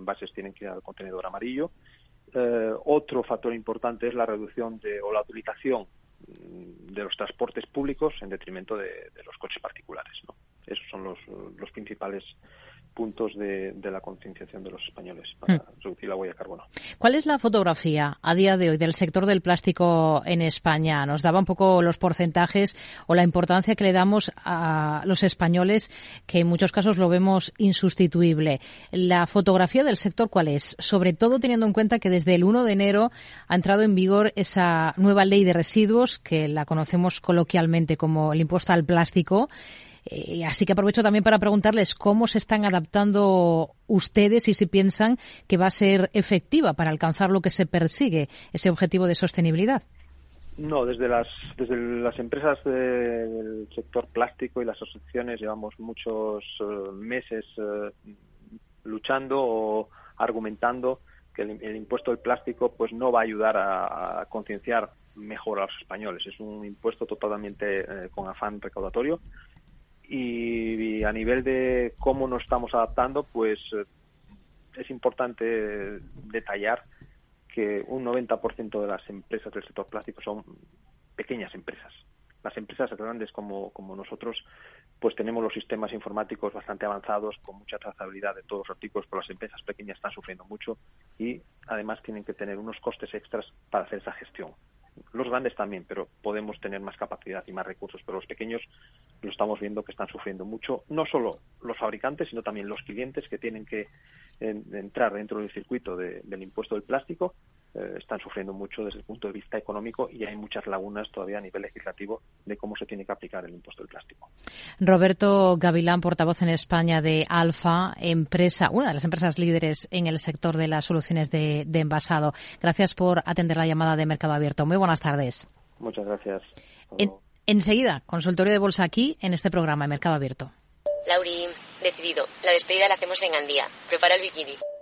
envases tienen que ir al contenedor amarillo. Eh, otro factor importante es la reducción de, o la utilización mm, de los transportes públicos en detrimento de, los coches particulares. Esos son los, los principales puntos de, la concienciación de los españoles para hmm. reducir la huella de carbono. ¿Cuál es la fotografía a día de hoy del sector del plástico en España? Nos daba un poco los porcentajes o la importancia que le damos a los españoles, que en muchos casos lo vemos insustituible. ¿La fotografía del sector cuál es? Sobre todo teniendo en cuenta que desde el 1 de enero ha entrado en vigor esa nueva ley de residuos, que la conocemos coloquialmente como el impuesto al plástico, eh, así que aprovecho también para preguntarles cómo se están adaptando ustedes y si piensan que va a ser efectiva para alcanzar lo que se persigue, ese objetivo de sostenibilidad. No, desde las, desde las empresas del sector plástico y las asociaciones llevamos muchos eh, meses eh, luchando o argumentando que el, impuesto del plástico pues no va a ayudar a, concienciar mejor a los españoles. Es un impuesto totalmente con afán recaudatorio y, a nivel de cómo nos estamos adaptando, pues eh, es importante detallar que un 90% de las empresas del sector plástico son pequeñas empresas. Las empresas grandes como, como nosotros, pues tenemos los sistemas informáticos bastante avanzados, con mucha trazabilidad de todos los artículos, pero las empresas pequeñas están sufriendo mucho y además tienen que tener unos costes extras para hacer esa gestión. Los grandes también, pero podemos tener más capacidad y más recursos, pero los pequeños lo estamos viendo que están sufriendo mucho, no solo los fabricantes, sino también los clientes que tienen que entrar dentro del circuito del impuesto del plástico eh, están sufriendo mucho desde el punto de vista económico y hay muchas lagunas todavía a nivel legislativo de cómo se tiene que aplicar el impuesto del plástico. Roberto Gavilán, portavoz en España de Alfa, empresa, una de las empresas líderes en el sector de las soluciones de, envasado. Gracias por atender la llamada de Mercado Abierto. Muy buenas tardes. Muchas gracias. enseguida, consultorio de bolsa aquí en este programa de Mercado Abierto. Lauri, decidido. La despedida la hacemos en Andía. Prepara el bikini.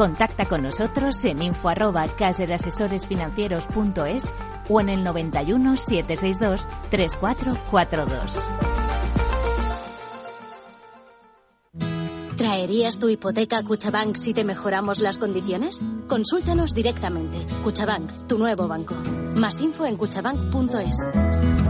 Contacta con nosotros en info o en el 91 762 3442. ¿Traerías tu hipoteca Cuchabank si te mejoramos las condiciones? Consúltanos directamente. Cuchabank, tu nuevo banco. Más info en cuchabank.es.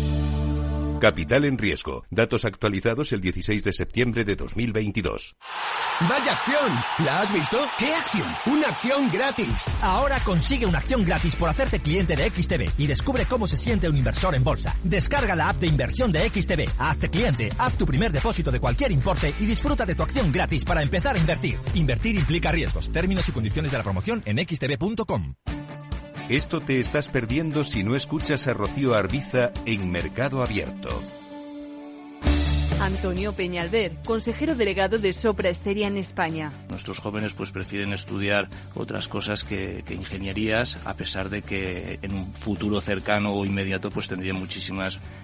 Capital en riesgo. Datos actualizados el 16 de septiembre de 2022. ¡Vaya acción! ¿La has visto? ¿Qué acción? ¡Una acción gratis! Ahora consigue una acción gratis por hacerte cliente de XTB y descubre cómo se siente un inversor en bolsa. Descarga la app de inversión de XTB, hazte cliente, haz tu primer depósito de cualquier importe y disfruta de tu acción gratis para empezar a invertir. Invertir implica riesgos. Términos y condiciones de la promoción en xtb.com. Esto te estás perdiendo si no escuchas a Rocío Arbiza en Mercado Abierto. Antonio Peñalver, consejero delegado de Sopra Esteria en España. Nuestros jóvenes pues prefieren estudiar otras cosas que, ingenierías, a pesar de que en un futuro cercano o inmediato pues tendrían muchísimas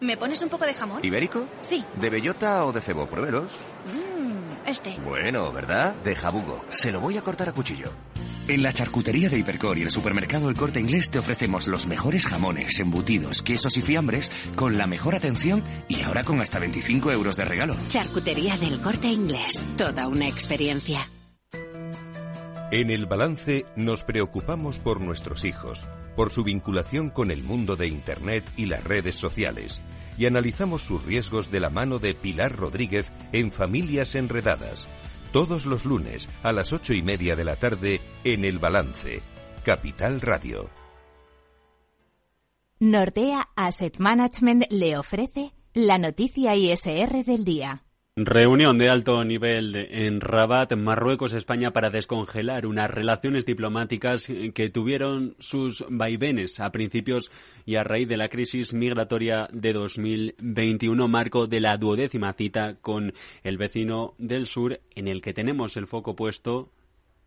¿Me pones un poco de jamón? ¿Ibérico? Sí. ¿De bellota o de cebo? Pruébelos. Mmm este. Bueno, ¿verdad? De jabugo. Se lo voy a cortar a cuchillo. En la charcutería de Hipercor y el supermercado El Corte Inglés te ofrecemos los mejores jamones, embutidos, quesos y fiambres con la mejor atención y ahora con hasta 25 euros de regalo. Charcutería del Corte Inglés. Toda una experiencia. En el balance nos preocupamos por nuestros hijos, por su vinculación con el mundo de Internet y las redes sociales, y analizamos sus riesgos de la mano de Pilar Rodríguez en Familias Enredadas todos los lunes a las ocho y media de la tarde en El Balance, Capital Radio. Nordea Asset Management le ofrece la noticia ISR del día. Reunión de alto nivel en Rabat, Marruecos, España, para descongelar unas relaciones diplomáticas que tuvieron sus vaivenes a principios y a raíz de la crisis migratoria de 2021, marco de la duodécima cita con el vecino del sur, en el que tenemos el foco puesto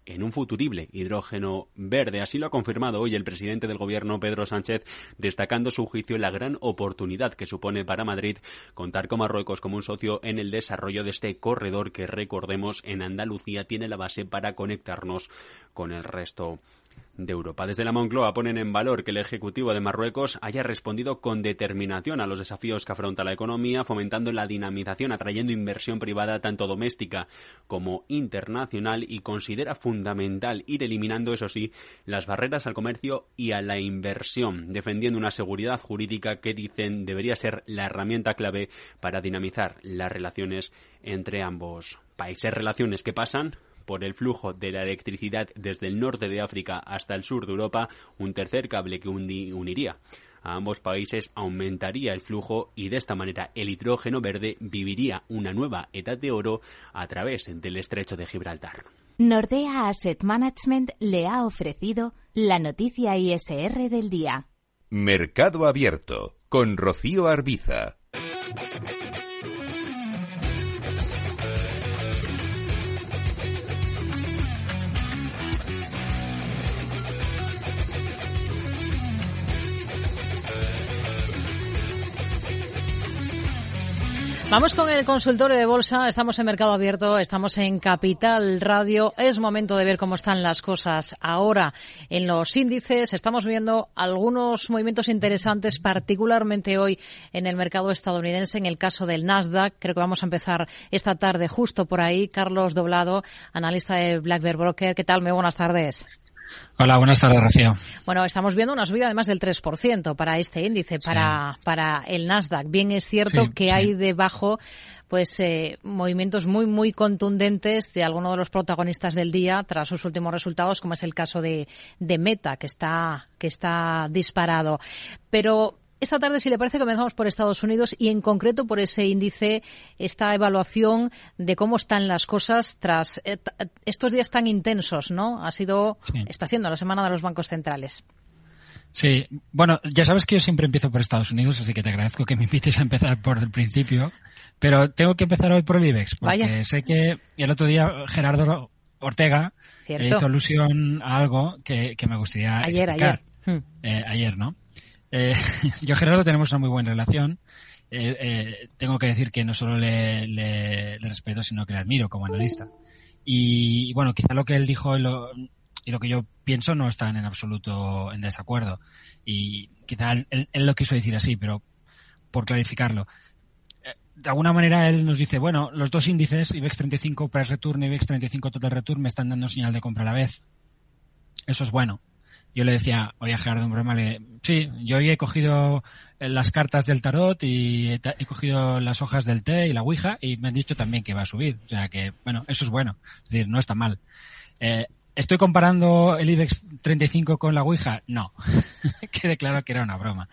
en un futurible hidrógeno verde. Así lo ha confirmado hoy el presidente del Gobierno, Pedro Sánchez, destacando su juicio la gran oportunidad que supone para Madrid contar con Marruecos como un socio en el desarrollo de este corredor que, recordemos, en Andalucía tiene la base para conectarnos con el resto de Europa. Desde la Moncloa ponen en valor que el Ejecutivo de Marruecos haya respondido con determinación a los desafíos que afronta la economía, fomentando la dinamización, atrayendo inversión privada tanto doméstica como internacional y considera fundamental ir eliminando, eso sí, las barreras al comercio y a la inversión, defendiendo una seguridad jurídica que dicen debería ser la herramienta clave para dinamizar las relaciones entre ambos países. Relaciones que pasan por el flujo de la electricidad desde el norte de África hasta el sur de Europa, un tercer cable que uniría a ambos países aumentaría el flujo y de esta manera el hidrógeno verde viviría una nueva edad de oro a través del estrecho de Gibraltar. Nordea Asset Management le ha ofrecido la noticia ISR del día. Mercado Abierto con Rocío Arbiza. Vamos con el consultorio de bolsa. Estamos en Mercado Abierto, estamos en Capital Radio. Es momento de ver cómo están las cosas ahora en los índices. Estamos viendo algunos movimientos interesantes, particularmente hoy en el mercado estadounidense. En el caso del Nasdaq, creo que vamos a empezar esta tarde justo por ahí. Carlos Doblado, analista de Black Bear Broker. ¿Qué tal? Muy buenas tardes. Hola, buenas tardes, Rocío. Bueno, estamos viendo una subida de más del 3% para este índice, para, para el Nasdaq. Bien es cierto que hay debajo pues eh, movimientos muy muy contundentes de algunos de los protagonistas del día tras sus últimos resultados como es el caso de, de Meta que está que está disparado pero esta tarde, si le parece, comenzamos por Estados Unidos y en concreto por ese índice, esta evaluación de cómo están las cosas tras eh, estos días tan intensos, ¿no? Ha sido, está siendo la semana de los bancos centrales. Sí, bueno, ya sabes que yo siempre empiezo por Estados Unidos, así que te agradezco que me invites a empezar por el principio, pero tengo que empezar hoy por el IBEX, porque sé que el otro día Gerardo Ortega hizo alusión a algo que, me gustaría ayer, explicar. Ayer. Eh, ayer, ¿no? Eh, yo Gerardo tenemos una muy buena relación. Eh, eh, tengo que decir que no solo le, respeto, sino que le admiro como analista. Y, bueno, quizá lo que él dijo y lo, que yo pienso no están en absoluto en desacuerdo. Y quizá él, lo quiso decir así, pero por clarificarlo. De alguna manera él nos dice, bueno, los dos índices, IBEX 35 Price Return y IBEX 35 Total Return, me están dando señal de compra a la vez. Eso es bueno yo le decía, oye Gerardo, un broma, le, sí, yo hoy he cogido eh, las cartas del tarot y he, cogido las hojas del té y la ouija y me han dicho también que va a subir. O sea que, bueno, eso es bueno. Es decir, no está mal. Eh, ¿Estoy comparando el IBEX 35 con la ouija? No. Quede claro que era una broma.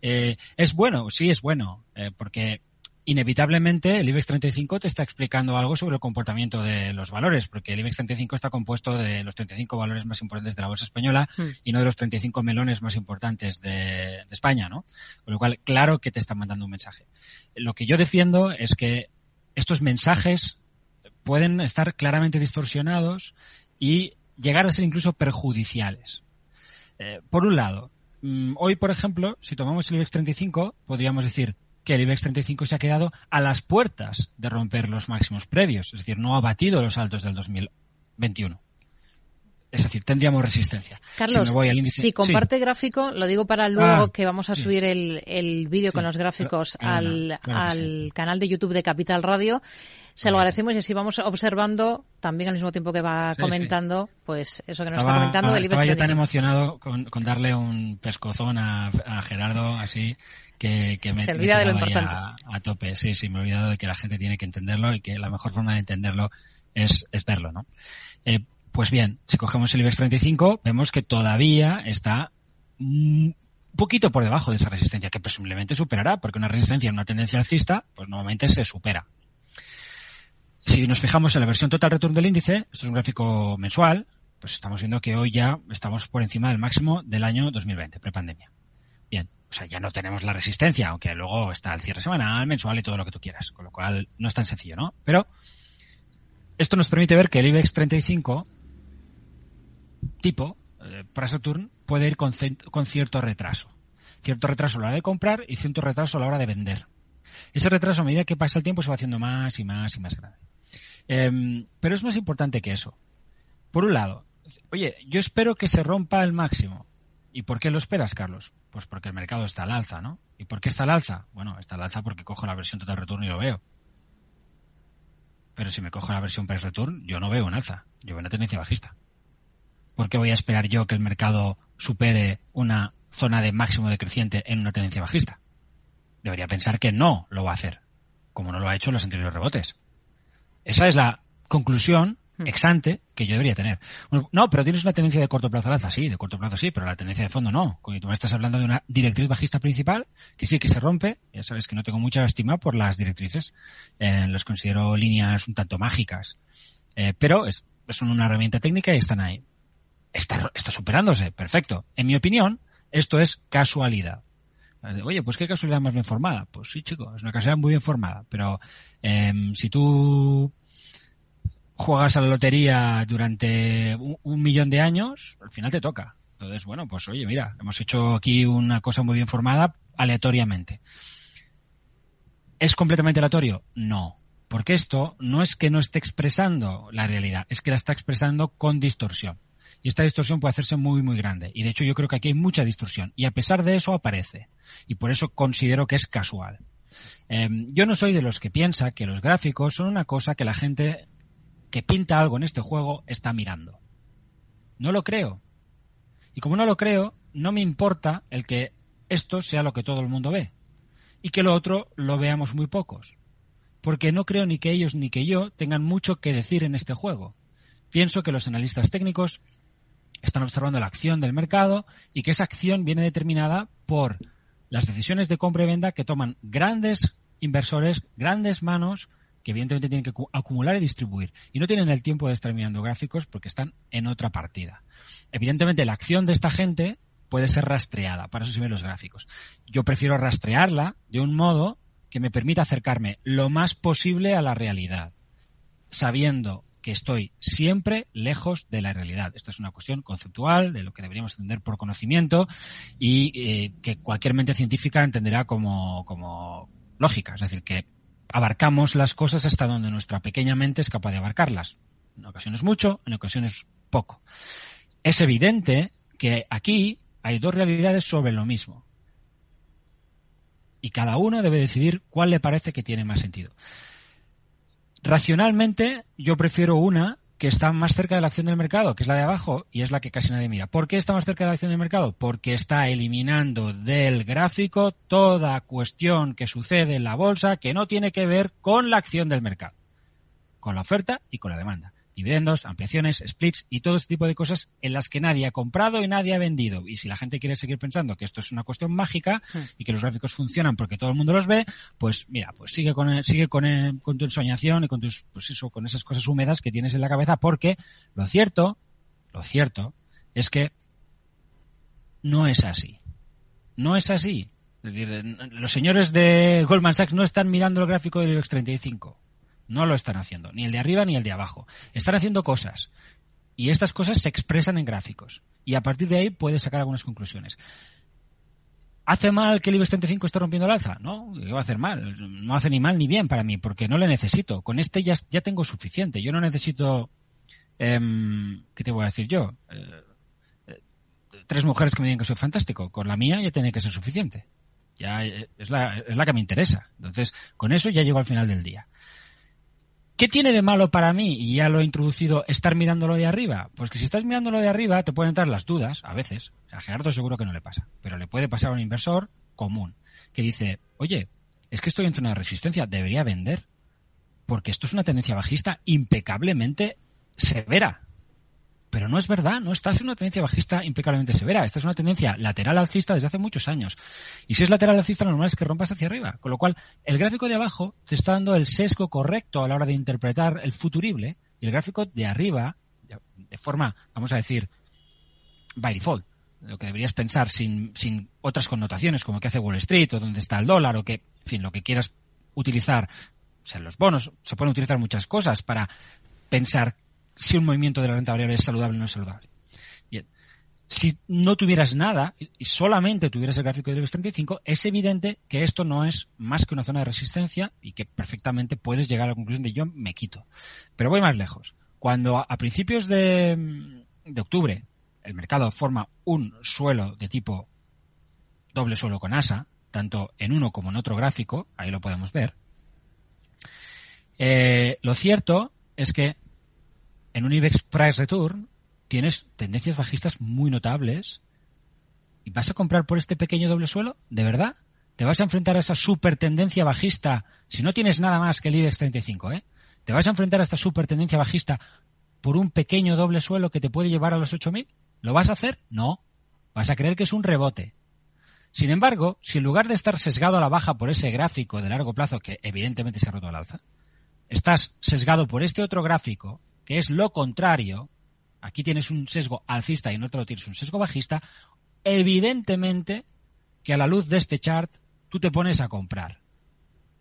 Eh, ¿Es bueno? Sí, es bueno. porque inevitablemente el IBEX 35 te está explicando algo sobre el comportamiento de los valores, porque el IBEX 35 está compuesto de los 35 valores más importantes de la bolsa española hmm. y no de los 35 melones más importantes de, España, ¿no? Con lo cual, claro que te está mandando un mensaje. Lo que yo defiendo es que estos mensajes pueden estar claramente distorsionados y llegar a ser incluso perjudiciales. Eh, por un lado, mm, hoy, por ejemplo, si tomamos el IBEX 35, podríamos decir, que el IBEX 35 se ha quedado a las puertas de romper los máximos previos, es decir, no ha batido los altos del 2021. Es decir, tendríamos resistencia. Carlos, si, comparte gráfico, lo digo para luego ah, que vamos a subir el, vídeo con los gráficos al, canal de YouTube de Capital Radio. Se lo agradecemos y así vamos observando también al mismo tiempo que va comentando, pues eso que nos está comentando del Estaba yo tan emocionado con, darle un pescozón a, Gerardo así que, me, Se olvida de lo importante. A, tope. Sí, sí, me he olvidado de que la gente tiene que entenderlo y que la mejor forma de entenderlo es, es verlo, ¿no? Eh, pues bien, si cogemos el IBEX 35, vemos que todavía está un poquito por debajo de esa resistencia, que presumiblemente superará, porque una resistencia en una tendencia alcista, pues normalmente se supera. Si nos fijamos en la versión total return del índice, esto es un gráfico mensual, pues estamos viendo que hoy ya estamos por encima del máximo del año 2020, prepandemia. Bien, o sea, ya no tenemos la resistencia, aunque luego está el cierre semanal, mensual y todo lo que tú quieras, con lo cual no es tan sencillo, ¿no? Pero esto nos permite ver que el IBEX 35 tipo, eh, para Saturn, puede ir con, cierto retraso. Cierto retraso a la hora de comprar y cierto retraso a la hora de vender. Ese retraso a medida que pasa el tiempo se va haciendo más y más y más grande. Em, pero es más importante que eso. Por un lado, oye, yo espero que se rompa el máximo. ¿Y por qué lo esperas, Carlos? Pues porque el mercado está al alza, ¿no? ¿Y por qué está al alza? Bueno, está al alza porque cojo la versión total return y lo veo. Pero si me cojo la versión price return, yo no veo un alza. Yo veo una tendencia bajista. ¿por qué voy a esperar yo que el mercado supere una zona de máximo decreciente en una tendencia bajista? Debería pensar que no lo va a hacer, como no lo ha hecho en los anteriores rebotes. Esa es la conclusión. Exante que yo debería tener. no, pero tienes una tendencia de corto plazo al alza, sí, de corto plazo sí, pero la tendencia de fondo no. Cuando tú me estás hablando de una directriz bajista principal, que sí, que se rompe, ya sabes que no tengo mucha estima por las directrices, eh, los considero líneas un tanto mágicas, eh, pero es, son una herramienta técnica y están ahí está, está superándose, perfecto. En mi opinión, esto es casualidad. Oye, pues qué casualidad más bien formada. Pues sí, chico, es una casualidad muy bien formada. Pero em, si tú juegas a la lotería durante un, millón de años, al final te toca. Entonces, bueno, pues oye, mira, hemos hecho aquí una cosa muy bien formada aleatoriamente. ¿Es completamente aleatorio? No. Porque esto no es que no esté expresando la realidad, es que la está expresando con distorsión. Y esta distorsión puede hacerse muy, muy grande. Y de hecho yo creo que aquí hay mucha distorsión. Y a pesar de eso aparece. Y por eso considero que es casual. Em, yo no soy de los que piensa que los gráficos son una cosa que la gente que pinta algo en este juego está mirando. No lo creo. Y como no lo creo, no me importa el que esto sea lo que todo el mundo ve. Y que lo otro lo veamos muy pocos. Porque no creo ni que ellos ni que yo tengan mucho que decir en este juego. Pienso que los analistas técnicos están observando la acción del mercado y que esa acción viene determinada por las decisiones de compra y venta que toman grandes inversores, grandes manos, que evidentemente tienen que acumular y distribuir. Y no tienen el tiempo de estar mirando gráficos porque están en otra partida. Evidentemente la acción de esta gente puede ser rastreada, para eso sirven los gráficos. Yo prefiero rastrearla de un modo que me permita acercarme lo más posible a la realidad, sabiendo que estoy siempre lejos de la realidad. Esta es una cuestión conceptual de lo que deberíamos entender por conocimiento y eh, que cualquier mente científica entenderá como, como lógica. Es decir, que abarcamos las cosas hasta donde nuestra pequeña mente es capaz de abarcarlas. En ocasiones mucho, en ocasiones poco. Es evidente que aquí hay dos realidades sobre lo mismo. Y cada uno debe decidir cuál le parece que tiene más sentido. Racionalmente, yo prefiero una que está más cerca de la acción del mercado, que es la de abajo, y es la que casi nadie mira. ¿Por qué está más cerca de la acción del mercado? Porque está eliminando del gráfico toda cuestión que sucede en la bolsa que no tiene que ver con la acción del mercado, con la oferta y con la demanda dividendos, ampliaciones, splits y todo este tipo de cosas en las que nadie ha comprado y nadie ha vendido. Y si la gente quiere seguir pensando que esto es una cuestión mágica hmm. y que los gráficos funcionan porque todo el mundo los ve, pues mira, pues sigue con sigue con, con tu ensoñación y con tus pues eso, con esas cosas húmedas que tienes en la cabeza porque lo cierto, lo cierto es que no es así. No es así. Es decir, los señores de Goldman Sachs no están mirando el gráfico del IBEX 35 no lo están haciendo, ni el de arriba ni el de abajo. Están haciendo cosas. Y estas cosas se expresan en gráficos. Y a partir de ahí puedes sacar algunas conclusiones. ¿Hace mal que el IBEX 35 esté rompiendo el alza? No, ¿qué va a hacer mal? No hace ni mal ni bien para mí, porque no le necesito. Con este ya, tengo suficiente. Yo no necesito, em, ¿qué te voy a decir yo? Eh, eh, tres mujeres que me digan que soy fantástico. Con la mía ya tiene que ser suficiente. Ya eh, es la, es la que me interesa. Entonces, con eso ya llego al final del día. ¿Qué tiene de malo para mí, y ya lo he introducido, estar mirándolo de arriba? Pues que si estás mirándolo de arriba te pueden entrar las dudas, a veces. A Gerardo seguro que no le pasa, pero le puede pasar a un inversor común que dice, oye, es que estoy en zona de resistencia, debería vender, porque esto es una tendencia bajista impecablemente severa. Pero no es verdad, no estás en una tendencia bajista impecablemente severa. Esta es una tendencia lateral alcista desde hace muchos años. Y si es lateral alcista, lo normal es que rompas hacia arriba. Con lo cual, el gráfico de abajo te está dando el sesgo correcto a la hora de interpretar el futurible. Y el gráfico de arriba, de forma, vamos a decir, by default, lo que deberías pensar sin, sin otras connotaciones, como que hace Wall Street o dónde está el dólar o que, en fin, lo que quieras utilizar, o sea, los bonos, se pueden utilizar muchas cosas para pensar si un movimiento de la renta variable es saludable o no es saludable. Bien. Si no tuvieras nada y solamente tuvieras el gráfico del IBEX 35, es evidente que esto no es más que una zona de resistencia y que perfectamente puedes llegar a la conclusión de yo me quito. Pero voy más lejos. Cuando a, principios de, octubre el mercado forma un suelo de tipo doble suelo con asa, tanto en uno como en otro gráfico, ahí lo podemos ver, eh, lo cierto es que en un IBEX Price Return tienes tendencias bajistas muy notables y vas a comprar por este pequeño doble suelo, ¿de verdad? ¿Te vas a enfrentar a esa super tendencia bajista si no tienes nada más que el IBEX 35, eh? ¿Te vas a enfrentar a esta super tendencia bajista por un pequeño doble suelo que te puede llevar a los 8000? ¿Lo vas a hacer? No. Vas a creer que es un rebote. Sin embargo, si en lugar de estar sesgado a la baja por ese gráfico de largo plazo que evidentemente se ha roto al alza, estás sesgado por este otro gráfico que es lo contrario, aquí tienes un sesgo alcista y en otro tienes un sesgo bajista, evidentemente que a la luz de este chart tú te pones a comprar.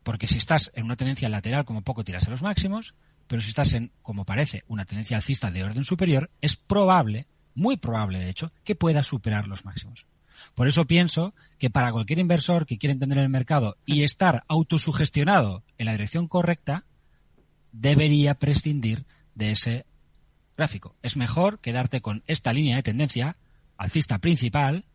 Porque si estás en una tendencia lateral, como poco tiras a los máximos, pero si estás en, como parece, una tendencia alcista de orden superior, es probable, muy probable de hecho, que puedas superar los máximos. Por eso pienso que para cualquier inversor que quiera entender el mercado y estar autosugestionado en la dirección correcta, debería prescindir de ese gráfico. Es mejor quedarte con esta línea de tendencia alcista principal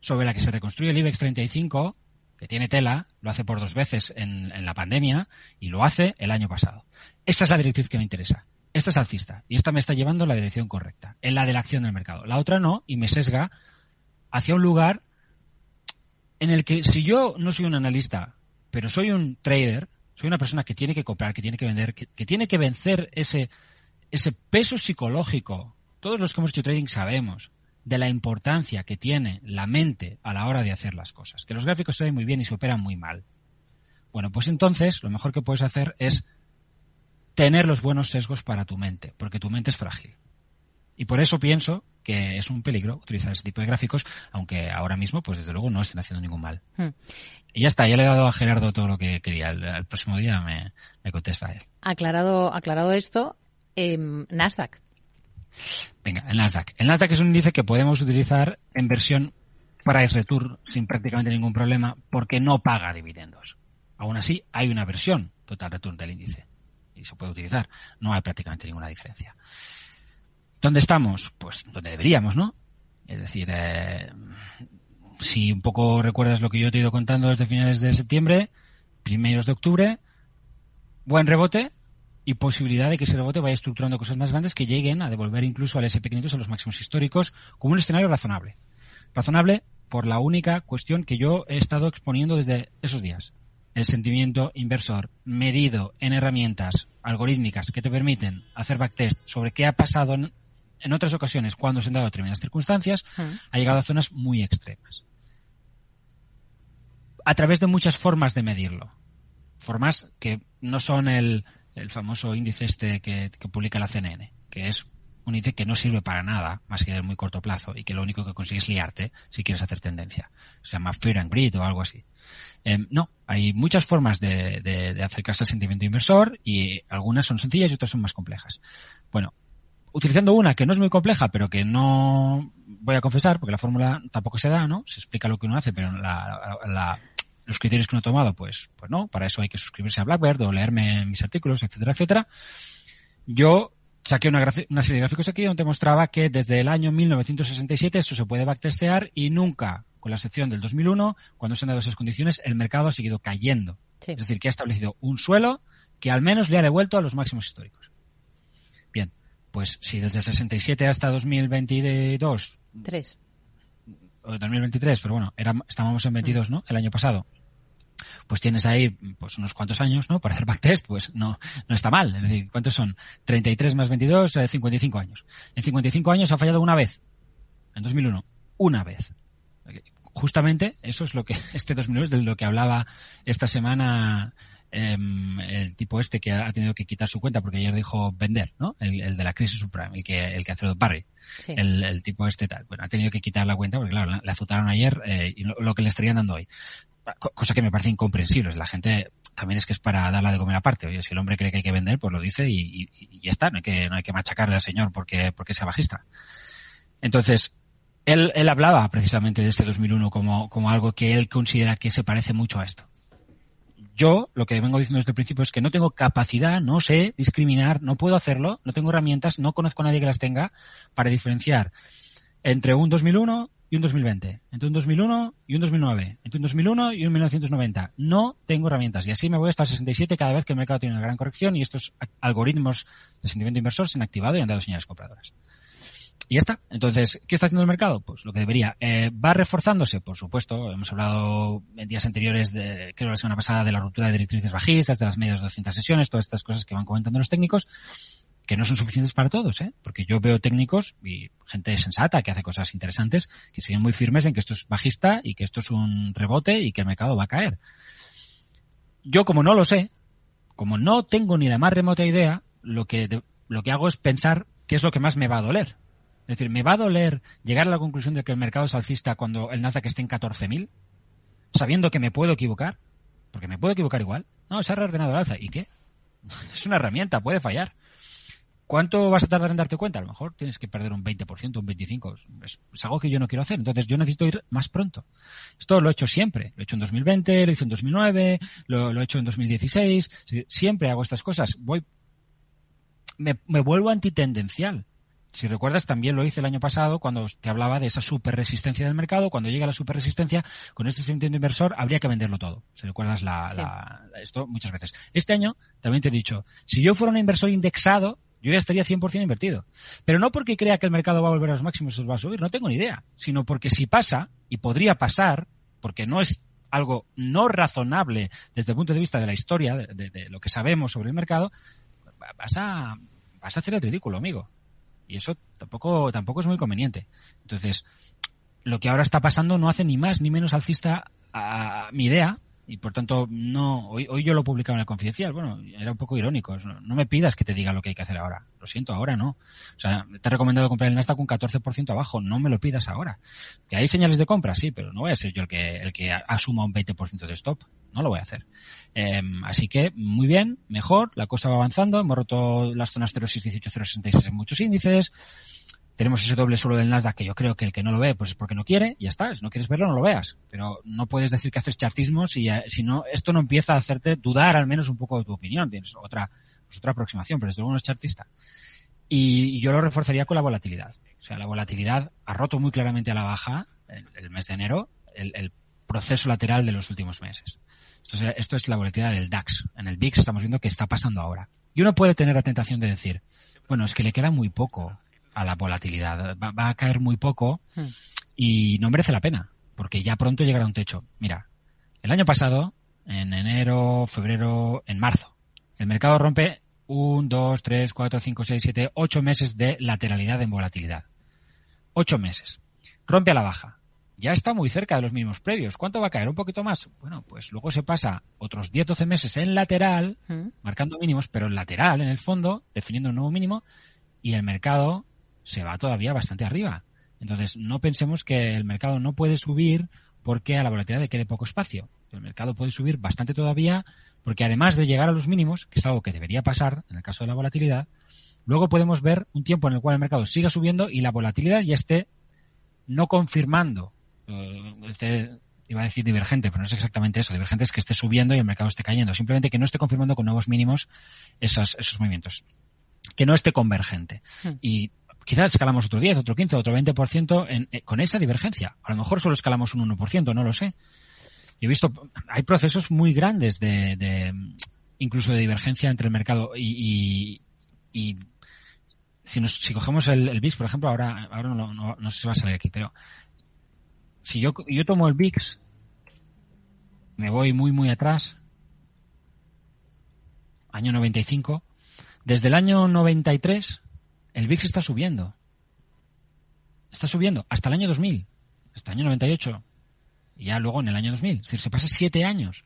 sobre la que se reconstruye el IBEX 35, que tiene tela, lo hace por dos veces en, en la pandemia y lo hace el año pasado. Esta es la directriz que me interesa. Esta es alcista y esta me está llevando la dirección correcta, en la de la acción del mercado. La otra no y me sesga hacia un lugar en el que si yo no soy un analista, pero soy un trader, soy una persona que tiene que comprar, que tiene que vender, que tiene que vencer ese, ese peso psicológico, todos los que hemos hecho trading sabemos de la importancia que tiene la mente a la hora de hacer las cosas, que los gráficos se ven muy bien y se operan muy mal. Bueno, pues entonces lo mejor que puedes hacer es tener los buenos sesgos para tu mente, porque tu mente es frágil. Y por eso pienso que es un peligro utilizar ese tipo de gráficos, aunque ahora mismo, pues desde luego no estén haciendo ningún mal. Hmm. Y ya está, ya le he dado a Gerardo todo lo que quería. El, próximo día me, me contesta él. Aclarado, aclarado esto, Em, Nasdaq. Venga, el Nasdaq. El Nasdaq es un índice que podemos utilizar en versión price return sin prácticamente ningún problema porque no paga dividendos. Aún así, hay una versión total return del índice y se puede utilizar. No hay prácticamente ninguna diferencia. ¿Dónde estamos? Pues donde deberíamos, ¿no? Es decir, eh, si un poco recuerdas lo que yo te he ido contando desde finales de septiembre, primeros de octubre, buen rebote, y posibilidad de que ese rebote vaya estructurando cosas más grandes que lleguen a devolver incluso al SP500 a los máximos históricos como un escenario razonable. Razonable por la única cuestión que yo he estado exponiendo desde esos días. El sentimiento inversor medido en herramientas algorítmicas que te permiten hacer backtest sobre qué ha pasado en, otras ocasiones cuando se han dado determinadas circunstancias, ha llegado a zonas muy extremas. A través de muchas formas de medirlo. Formas que no son el el famoso índice este que, publica la CNN, que es un índice que no sirve para nada más que de muy corto plazo y que lo único que consigue es liarte si quieres hacer tendencia. Se llama Fear and Greed o algo así. Em, no, hay muchas formas de, acercarse al sentimiento inversor y algunas son sencillas y otras son más complejas. Bueno, utilizando una que no es muy compleja, pero que no voy a confesar, porque la fórmula tampoco se da, ¿no? Se explica lo que uno hace, pero los criterios que uno ha tomado, pues, pues no. Para eso hay que suscribirse a Blackbird o leerme mis artículos, etcétera, etcétera. Yo saqué una, una serie de gráficos aquí donde mostraba que desde el año 1967 esto se puede backtestear y nunca, con la excepción del 2001, cuando se han dado esas condiciones, el mercado ha seguido cayendo. Es decir, que ha establecido un suelo que al menos le ha devuelto a los máximos históricos. Bien, pues si desde el 67 hasta 2022... Tres. O 2023, pero bueno, estábamos en 22, ¿no? El año pasado pues tienes ahí pues unos cuantos años, ¿no? Para hacer backtest, pues no, no está mal. Es decir, ¿cuántos son? 33 más 22, 55 eh, años. En 55 años ha fallado una vez. En 2001. Una vez. Justamente eso es lo que este 2001 es de lo que hablaba esta semana em, el tipo este que ha tenido que quitar su cuenta porque ayer dijo vender, ¿no? El, de la crisis suprema, el que, el que hace Barry. El, tipo este tal. Bueno, ha tenido que quitar la cuenta porque claro, le azotaron ayer eh, y lo, que le estarían dando hoy cosa que me parece incomprensible. La gente también es que es para darla de comer aparte. Oye, si el hombre cree que hay que vender, pues lo dice y, ya está. No hay que, no hay que machacarle al señor porque, porque sea bajista. Entonces, él, él hablaba precisamente de este 2001 como, como algo que él considera que se parece mucho a esto. Yo lo que vengo diciendo desde el principio es que no tengo capacidad, no sé discriminar, no puedo hacerlo, no tengo herramientas, no conozco a nadie que las tenga para diferenciar entre un 2001 y un 2020, entre un 2001 y un 2009, entre un 2001 y un 1990. No tengo herramientas y así me voy hasta el 67 cada vez que el mercado tiene una gran corrección y estos algoritmos de sentimiento inversor se han activado y han dado señales compradoras. Y ya está. Entonces, ¿qué está haciendo el mercado? Pues lo que debería. Eh, ¿Va reforzándose? Por supuesto. Hemos hablado en días anteriores, de, creo la semana pasada, de la ruptura de directrices bajistas, de las medias 200 sesiones, todas estas cosas que van comentando los técnicos que no son suficientes para todos, ¿eh? porque yo veo técnicos y gente sensata que hace cosas interesantes que siguen muy firmes en que esto es bajista y que esto es un rebote y que el mercado va a caer. Yo como no lo sé, como no tengo ni la más remota idea, lo que, lo que hago es pensar qué es lo que más me va a doler. Es decir, ¿me va a doler llegar a la conclusión de que el mercado es alcista cuando el Nasdaq esté en 14.000? Sabiendo que me puedo equivocar. Porque me puedo equivocar igual. No, se ha reordenado el alza. ¿Y qué? Es una herramienta, puede fallar. ¿Cuánto vas a tardar en darte cuenta? A lo mejor tienes que perder un 20%, un 25%. Es, algo que yo no quiero hacer. Entonces yo necesito ir más pronto. Esto lo he hecho siempre. Lo he hecho en 2020, lo hice en 2009, lo, lo he hecho en 2016. Siempre hago estas cosas. Voy, me, me vuelvo antitendencial. Si recuerdas, también lo hice el año pasado cuando te hablaba de esa super resistencia del mercado. Cuando llega la super resistencia, con este sentido inversor, habría que venderlo todo. Si recuerdas la, la, esto muchas veces. Este año también te he dicho, si yo fuera un inversor indexado, yo ya estaría 100% invertido. Pero no porque crea que el mercado va a volver a los máximos o va a subir, no tengo ni idea, sino porque si pasa, y podría pasar, porque no es algo no razonable desde el punto de vista de la historia, de, lo que sabemos sobre el mercado, vas a, vas a hacer el ridículo, amigo. Y eso tampoco, tampoco es muy conveniente. Entonces, lo que ahora está pasando no hace ni más ni menos alcista a mi idea, y por tanto no hoy, hoy yo lo publicaba en el confidencial. Bueno era un poco irónico no, me pidas que te diga lo que hay que hacer ahora. Lo siento ahora no. O sea te he recomendado comprar el Nasdaq un 14% abajo. No me lo pidas ahora. Que hay señales de compra sí pero no voy a ser yo el que el que asuma un 20% de stop. No lo voy a hacer. Em, así que muy bien mejor la cosa va avanzando. Hemos roto las zonas 0,618 0,66 en muchos índices tenemos ese doble suelo del Nasdaq que yo creo que el que no lo ve pues es porque no quiere y ya está. Si no quieres verlo, no lo veas. Pero no puedes decir que haces chartismo si, si no, esto no empieza a hacerte dudar al menos un poco de tu opinión. Tienes otra, pues otra aproximación, pero desde luego no es chartista. Y, yo lo reforzaría con la volatilidad. O sea, la volatilidad ha roto muy claramente a la baja el, el mes de enero el, proceso lateral de los últimos meses. Esto es, esto es la volatilidad del DAX. En el VIX estamos viendo que está pasando ahora. Y uno puede tener la tentación de decir, bueno, es que le queda muy poco a la volatilidad. Va, a caer muy poco hmm. y no merece la pena, porque ya pronto llegará un techo. Mira, el año pasado, en enero, febrero, en marzo, el mercado rompe un, dos, tres, cuatro, cinco, seis, siete, ocho meses de lateralidad en volatilidad. Ocho meses. Rompe a la baja. Ya está muy cerca de los mínimos previos. ¿Cuánto va a caer? ¿Un poquito más? Bueno, pues luego se pasa otros 10, 12 meses en lateral, hmm. marcando mínimos, pero en lateral, en el fondo, definiendo un nuevo mínimo, y el mercado se va todavía bastante arriba. Entonces, no pensemos que el mercado no puede subir porque a la volatilidad le quede poco espacio. El mercado puede subir bastante todavía porque además de llegar a los mínimos, que es algo que debería pasar en el caso de la volatilidad, luego podemos ver un tiempo en el cual el mercado siga subiendo y la volatilidad ya esté no confirmando, eh, esté, iba a decir divergente, pero no es exactamente eso. Divergente es que esté subiendo y el mercado esté cayendo. Simplemente que no esté confirmando con nuevos mínimos esos, esos movimientos. Que no esté convergente. Hmm. Y quizás escalamos otro 10, otro 15, otro 20% en, eh, con esa divergencia. A lo mejor solo escalamos un 1%, no lo sé. Yo he visto, hay procesos muy grandes de, incluso de divergencia entre el mercado y, y, si, cogemos el, el VIX, por ejemplo, ahora, no, no sé si va a salir aquí, pero si yo, yo tomo el VIX, me voy muy, muy atrás, año 95, desde el año 93, el VIX está subiendo. Está subiendo hasta el año 2000, hasta el año 98, y ya luego en el año 2000. Es decir, se pasa siete años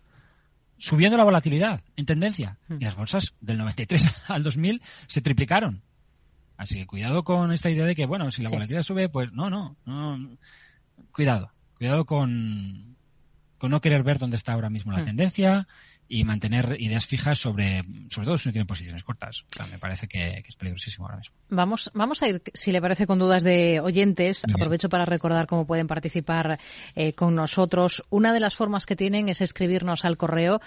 subiendo la volatilidad en tendencia. Y las bolsas del 93 al 2000 se triplicaron. Así que cuidado con esta idea de que, bueno, si la Sí. volatilidad sube, pues no, no, no. Cuidado. Cuidado con, con no querer ver dónde está ahora mismo la Mm. tendencia y mantener ideas fijas sobre, sobre todo si no tienen posiciones cortas. O sea, me parece que, que es peligrosísimo ahora mismo. Vamos, vamos a ir, si le parece, con dudas de oyentes. Aprovecho para recordar cómo pueden participar eh, con nosotros. Una de las formas que tienen es escribirnos al correo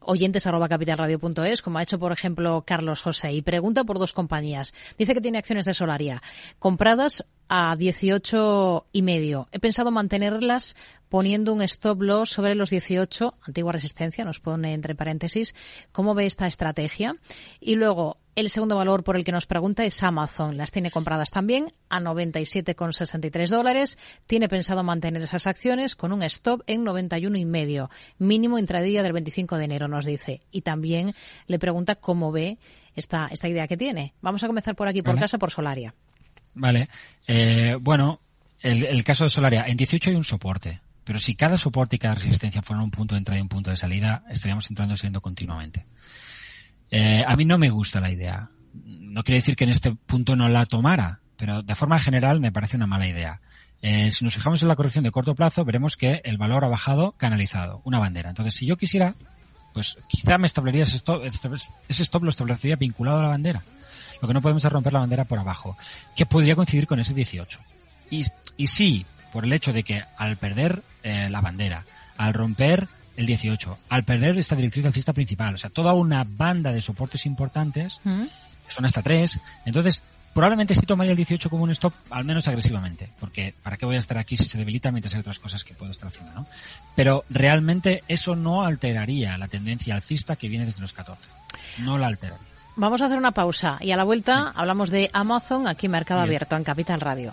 oyentes arroba capitalradio.es, como ha hecho, por ejemplo, Carlos José, y pregunta por dos compañías. Dice que tiene acciones de Solaria compradas a 18 y medio. He pensado mantenerlas poniendo un stop loss sobre los 18, antigua resistencia, nos pone entre paréntesis. ¿Cómo ve esta estrategia? Y luego, el segundo valor por el que nos pregunta es Amazon. Las tiene compradas también a 97,63 dólares. Tiene pensado mantener esas acciones con un stop en 91 y medio, mínimo intradía del 25 de enero, nos dice. Y también le pregunta cómo ve esta, esta idea que tiene. Vamos a comenzar por aquí, por casa, por Solaria. Vale. Eh, bueno, el, el caso de Solaria, en 18 hay un soporte. Pero si cada soporte y cada resistencia fueran un punto de entrada y un punto de salida, estaríamos entrando y saliendo continuamente. Eh, a mí no me gusta la idea. No quiere decir que en este punto no la tomara, pero de forma general me parece una mala idea. Eh, si nos fijamos en la corrección de corto plazo, veremos que el valor ha bajado canalizado, una bandera. Entonces, si yo quisiera, pues quizá me establecería ese stop, ese stop lo establecería vinculado a la bandera. Lo que no podemos es romper la bandera por abajo, que podría coincidir con ese 18. Y, y sí, por el hecho de que al perder eh, la bandera, al romper el 18, al perder esta directriz alcista principal, o sea, toda una banda de soportes importantes, que son hasta tres, entonces probablemente sí tomaría el 18 como un stop, al menos agresivamente, porque ¿para qué voy a estar aquí si se debilita mientras hay otras cosas que puedo estar haciendo, no? Pero realmente eso no alteraría la tendencia alcista que viene desde los 14. No la alteraría. Vamos a hacer una pausa y a la vuelta hablamos de Amazon aquí en Mercado Bien. Abierto en Capital Radio.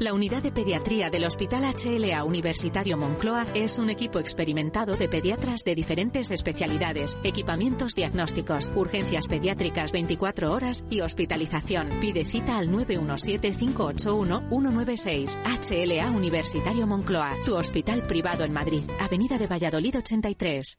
La unidad de pediatría del Hospital HLA Universitario Moncloa es un equipo experimentado de pediatras de diferentes especialidades, equipamientos diagnósticos, urgencias pediátricas 24 horas y hospitalización. Pide cita al 917-581-196. HLA Universitario Moncloa, tu hospital privado en Madrid, Avenida de Valladolid 83.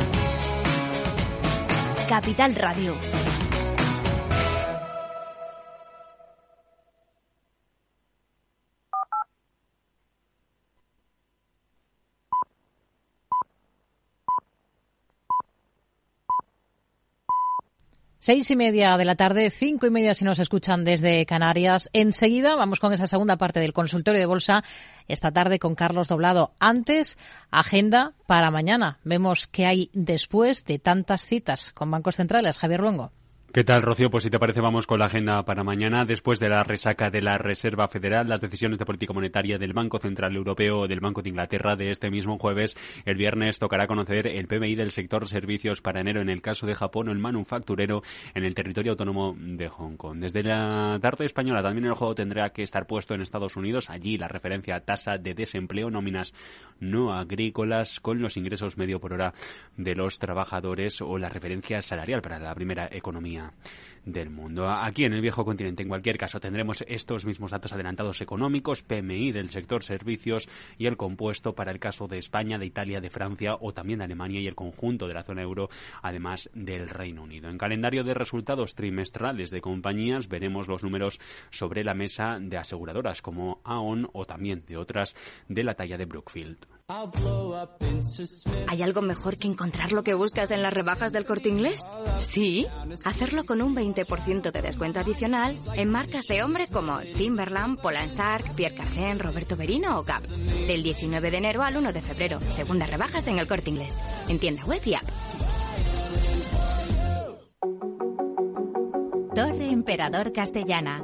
Capital Radio. Seis y media de la tarde, cinco y media si nos escuchan desde Canarias. Enseguida vamos con esa segunda parte del consultorio de bolsa esta tarde con Carlos Doblado. Antes, agenda para mañana. Vemos qué hay después de tantas citas con bancos centrales. Javier Luengo. ¿Qué tal, Rocío? Pues si te parece, vamos con la agenda para mañana. Después de la resaca de la Reserva Federal, las decisiones de política monetaria del Banco Central Europeo o del Banco de Inglaterra de este mismo jueves, el viernes tocará conocer el PMI del sector servicios para enero en el caso de Japón o el manufacturero en el territorio autónomo de Hong Kong. Desde la tarde española también el juego tendrá que estar puesto en Estados Unidos. Allí la referencia a tasa de desempleo, nóminas no agrícolas con los ingresos medio por hora de los trabajadores o la referencia salarial para la primera economía España. Del mundo. Aquí en el viejo continente, en cualquier caso, tendremos estos mismos datos adelantados económicos, PMI del sector servicios y el compuesto para el caso de España, de Italia, de Francia o también de Alemania y el conjunto de la zona euro, además del Reino Unido. En calendario de resultados trimestrales de compañías veremos los números sobre la mesa de aseguradoras como Aon o también de otras de la talla de Brookfield. ¿Hay algo mejor que encontrar lo que buscas en las rebajas del corte inglés? Sí. Hacerlo con un 20% de descuento adicional en marcas de hombre como Timberland, Polansark, Pierre Cardin, Roberto Berino o Gap. Del 19 de enero al 1 de febrero. Segundas rebajas en el corte inglés. En tienda web y app. Torre Emperador Castellana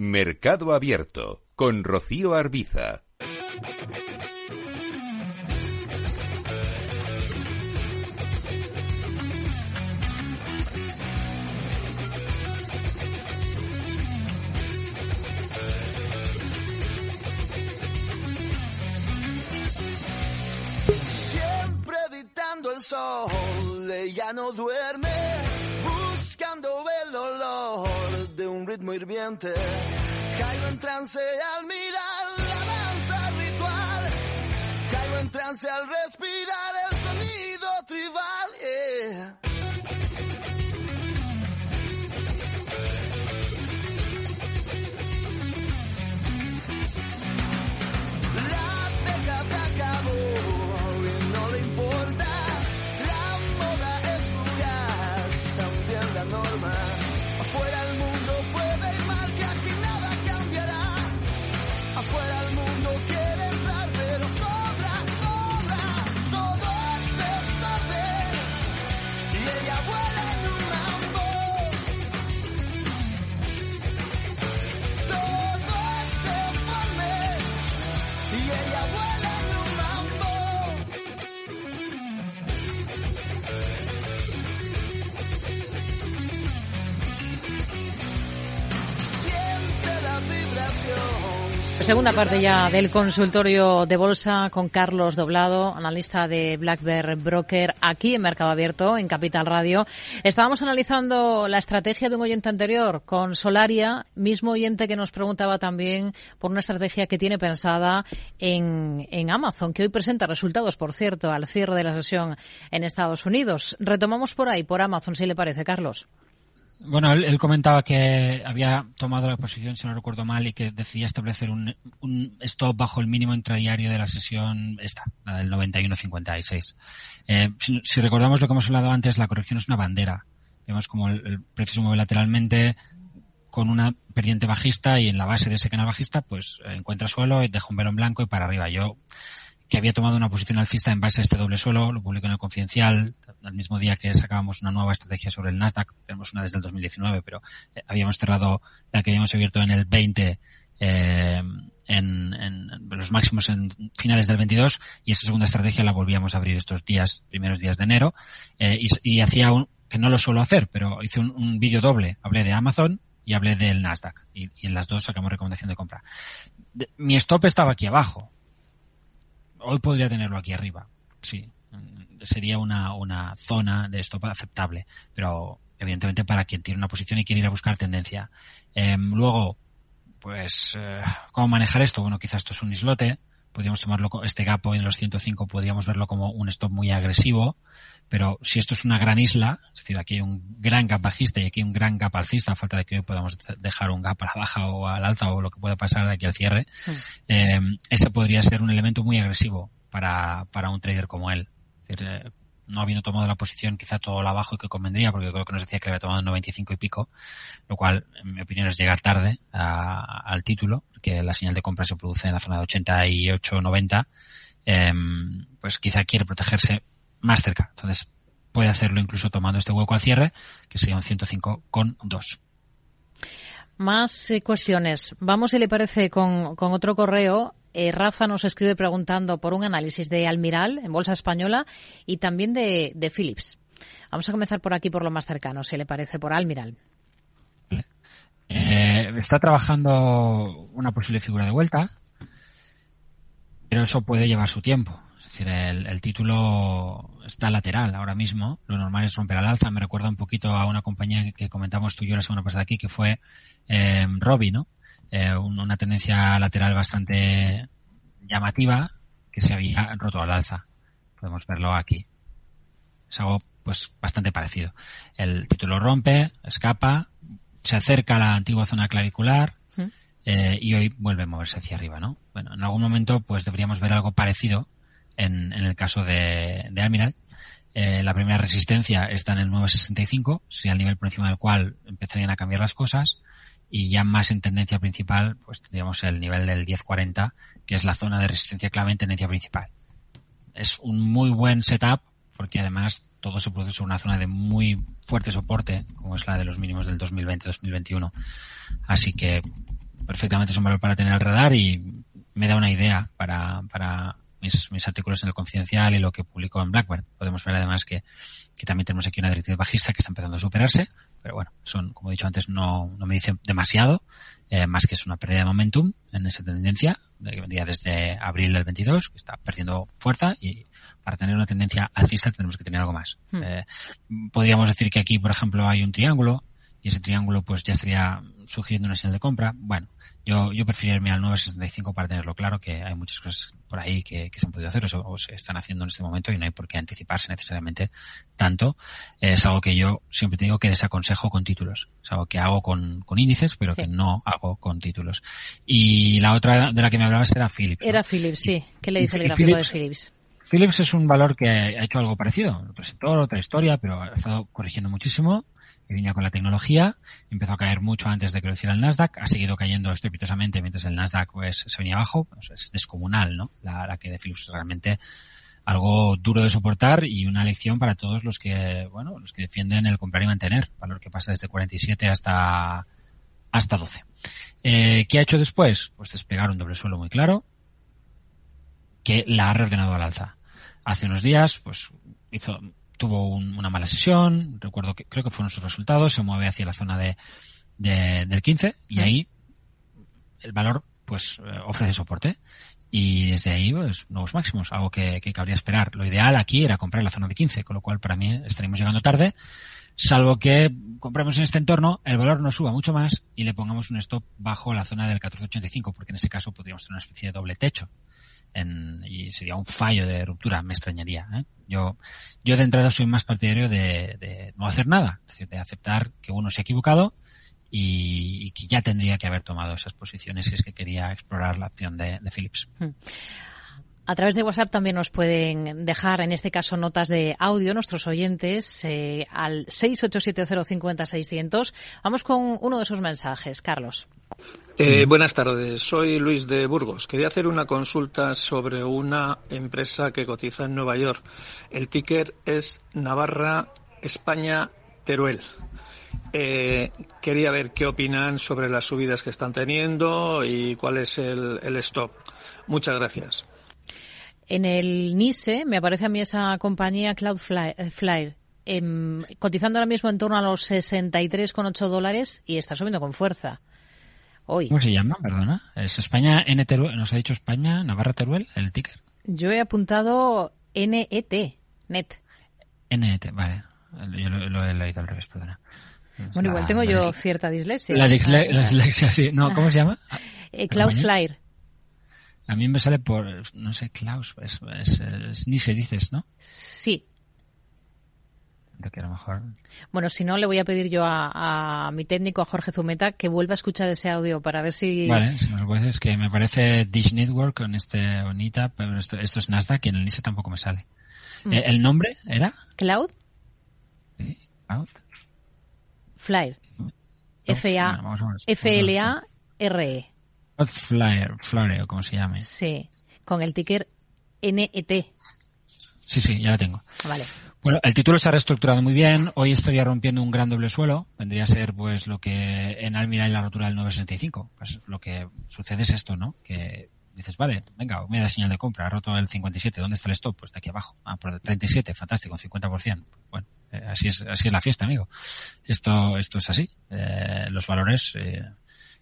Mercado Abierto con Rocío Arbiza. Siempre evitando el sol, ella no duerme, buscando el olor ritmo hirviente Caigo en trance al mirar la danza ritual. Caigo en trance al respirar el sonido tribal. Segunda parte ya del consultorio de bolsa con Carlos Doblado, analista de Black Bear Broker, aquí en Mercado Abierto, en Capital Radio. Estábamos analizando la estrategia de un oyente anterior con Solaria, mismo oyente que nos preguntaba también por una estrategia que tiene pensada en, en Amazon, que hoy presenta resultados, por cierto, al cierre de la sesión en Estados Unidos. Retomamos por ahí, por Amazon, si le parece, Carlos. Bueno, él, comentaba que había tomado la posición, si no recuerdo mal, y que decidía establecer un, stop bajo el mínimo intradiario de la sesión esta, la del 91.56. Eh, si, si recordamos lo que hemos hablado antes, la corrección es una bandera. Vemos como el, precio se mueve lateralmente con una pendiente bajista y en la base de ese canal bajista pues eh, encuentra suelo y deja un velo blanco y para arriba. Yo que había tomado una posición alcista en base a este doble suelo, lo publico en el Confidencial, al mismo día que sacábamos una nueva estrategia sobre el Nasdaq, tenemos una desde el 2019, pero eh, habíamos cerrado la que habíamos abierto en el 20 eh, en, en, los máximos en finales del 22 y esa segunda estrategia la volvíamos a abrir estos días, primeros días de enero, eh, y, hacía un, que no lo suelo hacer, pero hice un, vídeo doble. Hablé de Amazon y hablé del Nasdaq. Y, en las dos sacamos recomendación de compra. mi stop estaba aquí abajo. Hoy podría tenerlo aquí arriba. Sí. Sería una, una zona de stop aceptable. Pero evidentemente para quien tiene una posición y quiere ir a buscar tendencia. Em, luego, pues, eh, ¿cómo manejar esto? Bueno, quizás esto es un islote. Podríamos tomarlo, este gap en los 105 podríamos verlo como un stop muy agresivo. Pero si esto es una gran isla, es decir, aquí hay un gran gap bajista y aquí hay un gran gap alcista, a falta de que hoy podamos dejar un gap a la baja o al alza o lo que pueda pasar de aquí al cierre, mm. em, ese podría ser un elemento muy agresivo para, para un trader como él. Es decir, eh, no habiendo tomado la posición quizá todo la abajo que convendría, porque creo que nos decía que le había tomado en 95 y pico, lo cual, en mi opinión, es llegar tarde al título, porque la señal de compra se produce en la zona de 88 90, em, pues quizá quiere protegerse más cerca. Entonces, puede hacerlo incluso tomando este hueco al cierre, que sería un 105 con 2. Más eh, cuestiones. Vamos, si le parece, con otro correo eh, Rafa nos escribe preguntando por un análisis de Almiral en Bolsa Española y también de, Philips. Vamos a comenzar por aquí, por lo más cercano, si le parece, por Almiral. Eh, está trabajando una posible figura de vuelta, pero eso puede llevar su tiempo. Es decir, el, título está lateral ahora mismo. Lo normal es romper al alza. Me recuerda un poquito a una compañía que comentamos tú y yo la semana pasada aquí, que fue eh, Robi, ¿no? Eh, una tendencia lateral bastante llamativa que se había roto al alza. Podemos verlo aquí. Es algo pues bastante parecido. El título rompe, escapa, se acerca a la antigua zona clavicular eh, y hoy vuelve a moverse hacia arriba, ¿no? Bueno, en algún momento pues deberíamos ver algo parecido en, el caso de, de Almiral. Eh, la primera resistencia está en el 965, sería el nivel por encima del cual empezarían a cambiar las cosas y ya más en tendencia principal, pues tendríamos el nivel del 1040, que es la zona de resistencia clave en tendencia principal. Es un muy buen setup porque además todo se produce en una zona de muy fuerte soporte, como es la de los mínimos del 2020-2021. Así que perfectamente es un valor para tener al radar y me da una idea para, para mis, mis artículos en el Confidencial y lo que publico en Blackbird. Podemos ver además que, que también tenemos aquí una directriz bajista que está empezando a superarse, pero bueno, son, como he dicho antes, no, no me dice demasiado, eh, más que es una pérdida de momentum en esa tendencia, que vendría desde abril del 22, que está perdiendo fuerza y para tener una tendencia alcista tenemos que tener algo más. Hmm. Eh, podríamos decir que aquí, por ejemplo, hay un triángulo y ese triángulo pues ya estaría sugiriendo una señal de compra. Bueno, yo, yo preferiría irme al 965 para tenerlo claro, que hay muchas cosas por ahí que, se han podido hacer o se, están haciendo en este momento y no hay por qué anticiparse necesariamente tanto. Es algo que yo siempre te digo que desaconsejo con títulos. Es algo que hago con, con índices, pero que no hago con títulos. Y la otra de la que me hablabas era Philips. Era Philips, sí. ¿Qué le dice el gráfico de Philips? Philips es un valor que ha hecho algo parecido. Otro sector, otra historia, pero ha estado corrigiendo muchísimo que venía con la tecnología, empezó a caer mucho antes de que lo hiciera el Nasdaq, ha seguido cayendo estrepitosamente mientras el Nasdaq pues se venía abajo, pues, es descomunal, ¿no? La, que de Philips es realmente algo duro de soportar y una lección para todos los que, bueno, los que defienden el comprar y mantener, valor que pasa desde 47 hasta hasta 12. Eh, ¿Qué ha hecho después? Pues despegar un doble suelo muy claro que la ha reordenado al alza. Hace unos días, pues hizo tuvo una mala sesión, recuerdo que creo que fueron sus resultados, se mueve hacia la zona de, del 15 y ahí el valor pues eh, ofrece soporte. Y desde ahí pues nuevos máximos, algo que, que cabría esperar. Lo ideal aquí era comprar la zona de 15, con lo cual para mí estaríamos llegando tarde, salvo que compremos en este entorno, el valor no suba mucho más y le pongamos un stop bajo la zona del 1485, porque en ese caso podríamos tener una especie de doble techo y sería un fallo de ruptura, me extrañaría. ¿eh? Yo, yo de entrada soy más partidario de, no hacer nada, es decir, de aceptar que uno se ha equivocado y, que ya tendría que haber tomado esas posiciones si es que quería explorar la opción de, Philips. Hmm. A través de WhatsApp también nos pueden dejar, en este caso, notas de audio nuestros oyentes eh, al 687050600. Vamos con uno de sus mensajes, Carlos. Eh, buenas tardes, soy Luis de Burgos. Quería hacer una consulta sobre una empresa que cotiza en Nueva York. El ticker es Navarra, España, Teruel. Eh, quería ver qué opinan sobre las subidas que están teniendo y cuál es el, stop. Muchas gracias. En el NISE me aparece a mí esa compañía Cloudflare em, cotizando ahora mismo en torno a los 63,8 dólares y está subiendo con fuerza. Hoy. ¿Cómo se llama? Perdona. Es España N Teruel, nos ha dicho España Navarra Teruel, el ticker. Yo he apuntado NET, net. NET, vale. Yo lo, lo he leído al revés, perdona. Bueno, igual tengo yo cierta dislexia. La, disle- la dislexia, sí. No, ¿cómo se llama? Eh, Cloudflare. A mí me sale por, no sé, Klaus, es, es, es- ni se dices, ¿no? Sí. Creo que a lo mejor. Bueno, si no, le voy a pedir yo a, a mi técnico, a Jorge Zumeta, que vuelva a escuchar ese audio para ver si... Vale, si me lo puedes, es que me parece Dish Network con este bonita, pero esto, esto es Nasdaq y en el NISA tampoco me sale. Mm. Eh, ¿El nombre era? Cloud Cloud. Ver. F-A-F-L-A-R-E. Cloudflare, Flare o como se llame. Sí. Con el ticker NET. Sí, sí, ya la tengo. Vale. Bueno, el título se ha reestructurado muy bien. Hoy estaría rompiendo un gran doble suelo. Vendría a ser, pues, lo que en Almira y la rotura del 965. Pues lo que sucede es esto, ¿no? Que dices, vale, venga, me da señal de compra. Ha roto el 57. ¿Dónde está el stop? Pues está aquí abajo. Ah, por el 37. Fantástico, 50%. Bueno, eh, así es, así es la fiesta, amigo. Esto, esto es así. Eh, los valores, eh,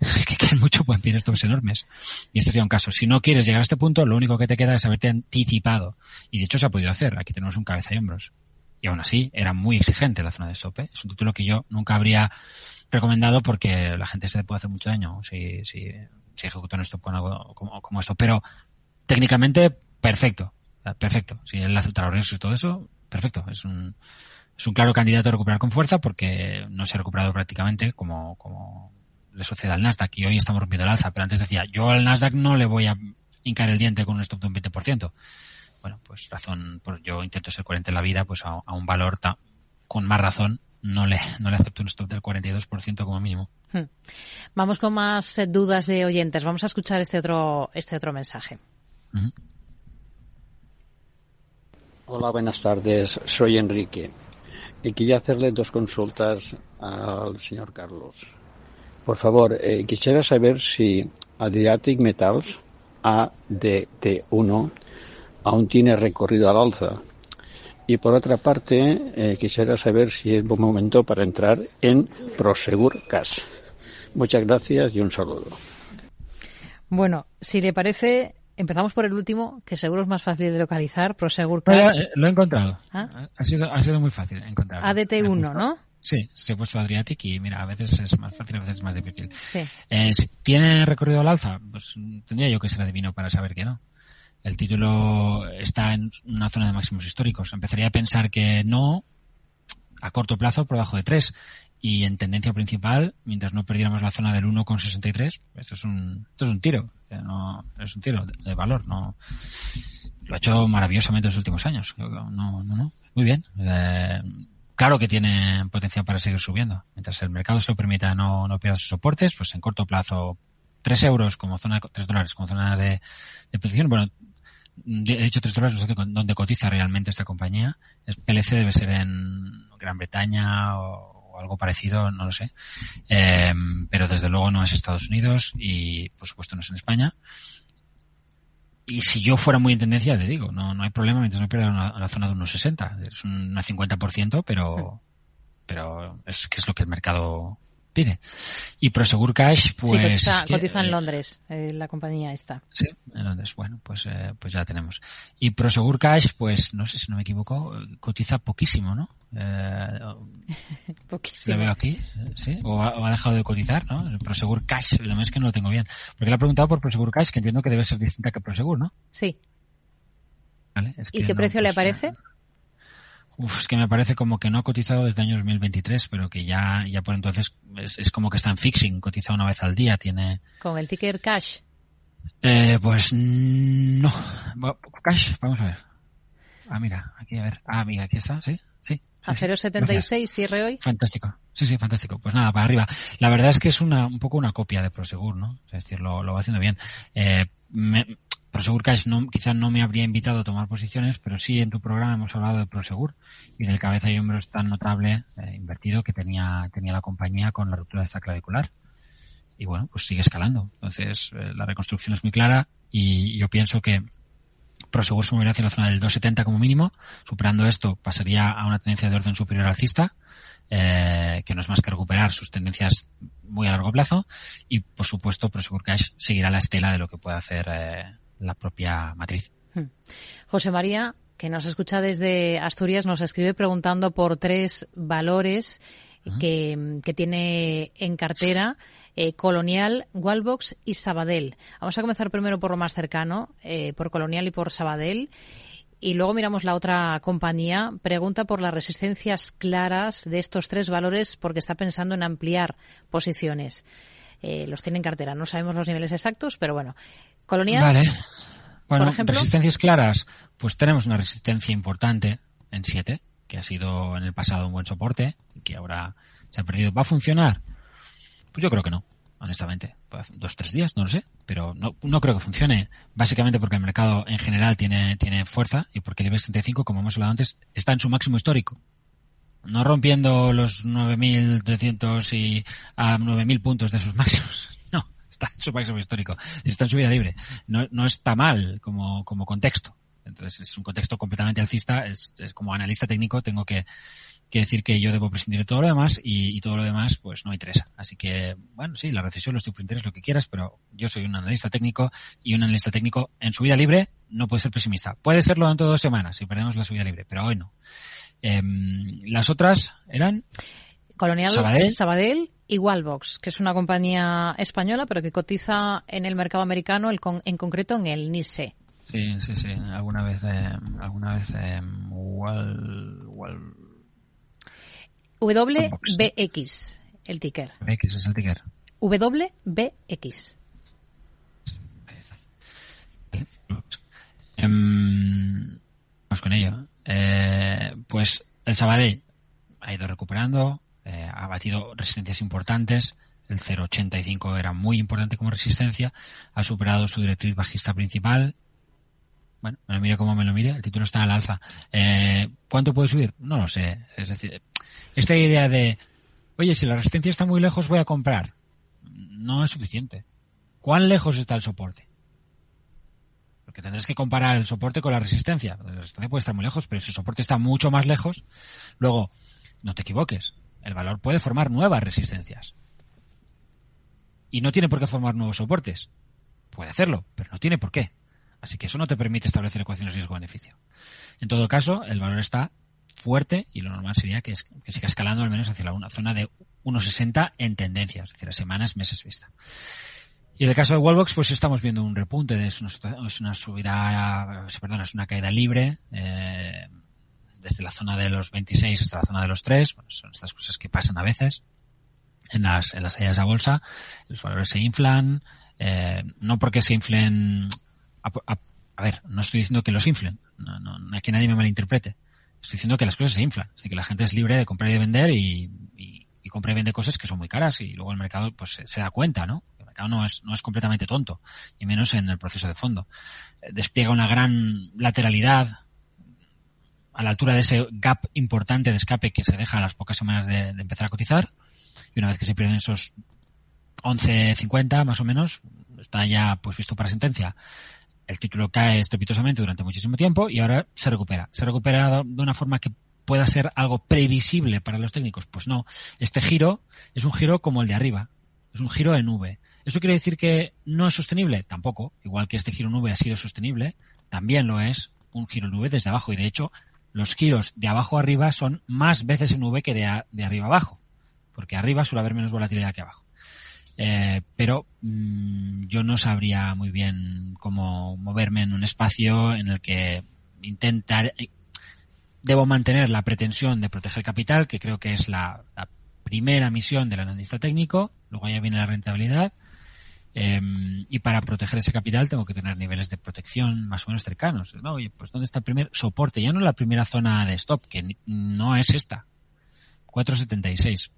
que caen mucho pueden pedir stops enormes. Y este sería un caso. Si no quieres llegar a este punto, lo único que te queda es haberte anticipado. Y de hecho se ha podido hacer. Aquí tenemos un cabeza y hombros. Y aún así, era muy exigente la zona de stop. Es un título que yo nunca habría recomendado porque la gente se le puede hacer mucho daño si, si, si ejecuta un stop con algo como, como esto. Pero técnicamente, perfecto. Perfecto. Si él los riesgos y todo eso, perfecto. Es un, es un claro candidato a recuperar con fuerza porque no se ha recuperado prácticamente como, como le sucede al Nasdaq. Y hoy estamos rompiendo el alza. Pero antes decía, yo al Nasdaq no le voy a hincar el diente con un stop de un 20%. Bueno, pues razón, por yo intento ser coherente en la vida, pues a, a un valor ta- con más razón no le, no le acepto un stop del 42% como mínimo. Hmm. Vamos con más eh, dudas de oyentes. Vamos a escuchar este otro, este otro mensaje. Hola, buenas tardes. Soy Enrique. Y quería hacerle dos consultas al señor Carlos. Por favor, eh, quisiera saber si Adriatic Metals ADT1 aún tiene recorrido al alza. Y por otra parte, eh, quisiera saber si es buen momento para entrar en Prosegur Cash. Muchas gracias y un saludo. Bueno, si le parece, empezamos por el último, que seguro es más fácil de localizar, Prosegur Pero, Cash. eh, lo he encontrado. ¿Ah? Ha sido, ha sido muy fácil encontrarlo. ADT1, ¿no? Sí, se ha puesto Adriatic y mira, a veces es más fácil, a veces es más difícil. Sí. Eh, si ¿Tiene recorrido al alza? Pues tendría yo que ser adivino para saber que no. El título está en una zona de máximos históricos. Empezaría a pensar que no a corto plazo por debajo de 3 y en tendencia principal, mientras no perdiéramos la zona del 1,63, esto es un esto es un tiro, no es un tiro de, valor, no lo ha hecho maravillosamente en los últimos años. No, no, no, muy bien. Eh, claro que tiene potencial para seguir subiendo. Mientras el mercado se lo permita, no, no pierda sus soportes, pues en corto plazo 3 euros como zona, 3 dólares como zona de, de. Bueno, de hecho 3 dólares no sé dónde cotiza realmente esta compañía. Es PLC debe ser en Gran Bretaña o, o algo parecido, no lo sé. Eh, pero desde luego no es Estados Unidos y por supuesto no es en España. Y si yo fuera muy en tendencia, te digo, no, no hay problema mientras no pierda una, la zona de unos 60. Es un 50%, pero, pero es que es lo que el mercado pide. Y Prosegur Cash, pues... sí, cotiza, es que, cotiza en eh, Londres, eh, la compañía esta. Sí, en Londres. Bueno, pues, eh, pues ya tenemos. Y Prosegur Cash, pues no sé si no me equivoco, cotiza poquísimo, ¿no? Eh, Poquísimo. lo veo aquí, ¿sí? O ha, o ha dejado de cotizar, ¿no? Prosegur Cash, lo más es que no lo tengo bien. Porque le he preguntado por Prosegur Cash, que entiendo que debe ser distinta que Prosegur, ¿no? Sí. Vale, es ¿Y que qué no, precio le aparece? Uf, es que me parece como que no ha cotizado desde el año 2023, pero que ya, ya por entonces es, es como que está en fixing, cotiza una vez al día, tiene... Con el ticker cash. Eh, pues no. Cash, vamos a ver. Ah, mira, aquí a ver. Ah, mira, aquí está, sí, sí. A 0,76 cierre hoy. Fantástico. Sí, sí, fantástico. Pues nada, para arriba. La verdad es que es una, un poco una copia de Prosegur, ¿no? Es decir, lo, lo va haciendo bien. Eh, me- Prosegur Cash no, quizás no me habría invitado a tomar posiciones, pero sí en tu programa hemos hablado de Prosegur y del cabeza y hombros tan notable eh, invertido que tenía, tenía la compañía con la ruptura de esta clavicular. Y bueno, pues sigue escalando. Entonces, eh, la reconstrucción es muy clara y yo pienso que Prosegur se movería hacia la zona del 270 como mínimo. Superando esto, pasaría a una tendencia de orden superior alcista, eh, que no es más que recuperar sus tendencias muy a largo plazo. Y, por supuesto, Prosegur Cash seguirá la estela de lo que puede hacer eh, la propia matriz. Hmm. José María, que nos escucha desde Asturias, nos escribe preguntando por tres valores que, que tiene en cartera. Eh, Colonial, Wallbox y Sabadell. Vamos a comenzar primero por lo más cercano, eh, por Colonial y por Sabadell. Y luego miramos la otra compañía. Pregunta por las resistencias claras de estos tres valores porque está pensando en ampliar posiciones. Eh, los tiene en cartera. No sabemos los niveles exactos, pero bueno. Colonial. Vale. Bueno, por ejemplo. resistencias claras. Pues tenemos una resistencia importante en 7, que ha sido en el pasado un buen soporte y que ahora se ha perdido. ¿Va a funcionar? Pues yo creo que no, honestamente. Dos, tres días, no lo sé, pero no, no creo que funcione. Básicamente porque el mercado en general tiene, tiene fuerza y porque el IBEX 35, como hemos hablado antes, está en su máximo histórico. No rompiendo los 9.300 y a 9.000 puntos de sus máximos. No, está en su máximo histórico. Está en su vida libre. No, no está mal como, como contexto. Entonces es un contexto completamente alcista. Es, es como analista técnico tengo que, que decir que yo debo prescindir de todo lo demás y, y, todo lo demás pues no me interesa. Así que, bueno, sí, la recesión, los tipos lo que quieras, pero yo soy un analista técnico y un analista técnico en su vida libre no puede ser pesimista. Puede serlo dentro de dos semanas si perdemos la subida libre, pero hoy no. Eh, las otras eran... Colonial Sabadell. Sabadell y Wallbox, que es una compañía española pero que cotiza en el mercado americano, el con, en concreto en el NISE. Sí, sí, sí. Alguna vez, eh, alguna vez, eh, Wall, Wall, WBX, el ticker. BX es el ticker. WBX. Um, vamos con ello. Eh, pues el Sabadell ha ido recuperando, eh, ha batido resistencias importantes. El 0.85 era muy importante como resistencia. Ha superado su directriz bajista principal. Bueno, me lo mire como me lo mire, el título está al alza. Eh, ¿Cuánto puede subir? No lo sé. Es decir, esta idea de, oye, si la resistencia está muy lejos, voy a comprar. No es suficiente. ¿Cuán lejos está el soporte? Porque tendrás que comparar el soporte con la resistencia. La resistencia puede estar muy lejos, pero si el soporte está mucho más lejos, luego, no te equivoques, el valor puede formar nuevas resistencias. Y no tiene por qué formar nuevos soportes. Puede hacerlo, pero no tiene por qué. Así que eso no te permite establecer ecuaciones riesgo-beneficio. En todo caso, el valor está fuerte y lo normal sería que, que siga escalando al menos hacia la una zona de 1,60 en tendencia, es decir, a semanas, meses vista. Y en el caso de Wallbox, pues estamos viendo un repunte, es una, es una subida, perdón, es una caída libre, eh, desde la zona de los 26 hasta la zona de los 3, bueno, son estas cosas que pasan a veces en las, en las salidas a bolsa, los valores se inflan, eh, no porque se inflen, a, a, ver, no estoy diciendo que los inflen, no, no, que nadie me malinterprete, estoy diciendo que las cosas se inflan, así que la gente es libre de comprar y de vender y, compra y vende cosas que son muy caras y luego el mercado pues se da cuenta, ¿no? No es, no es completamente tonto, y menos en el proceso de fondo. Despliega una gran lateralidad a la altura de ese gap importante de escape que se deja a las pocas semanas de, de empezar a cotizar y una vez que se pierden esos 11.50 más o menos, está ya pues visto para sentencia el título cae estrepitosamente durante muchísimo tiempo y ahora se recupera. Se recupera de una forma que pueda ser algo previsible para los técnicos. Pues no. Este giro es un giro como el de arriba. Es un giro en V. ¿Eso quiere decir que no es sostenible? Tampoco. Igual que este giro V ha sido sostenible, también lo es un giro V desde abajo. Y de hecho, los giros de abajo arriba son más veces en V que de, a, de arriba abajo. Porque arriba suele haber menos volatilidad que abajo. Eh, pero mmm, yo no sabría muy bien cómo moverme en un espacio en el que intentar debo mantener la pretensión de proteger capital, que creo que es la, la primera misión del analista técnico, luego ya viene la rentabilidad, eh, y para proteger ese capital tengo que tener niveles de protección más o menos cercanos. ¿no? Oye, pues ¿dónde está el primer soporte? Ya no la primera zona de stop, que no es esta. 476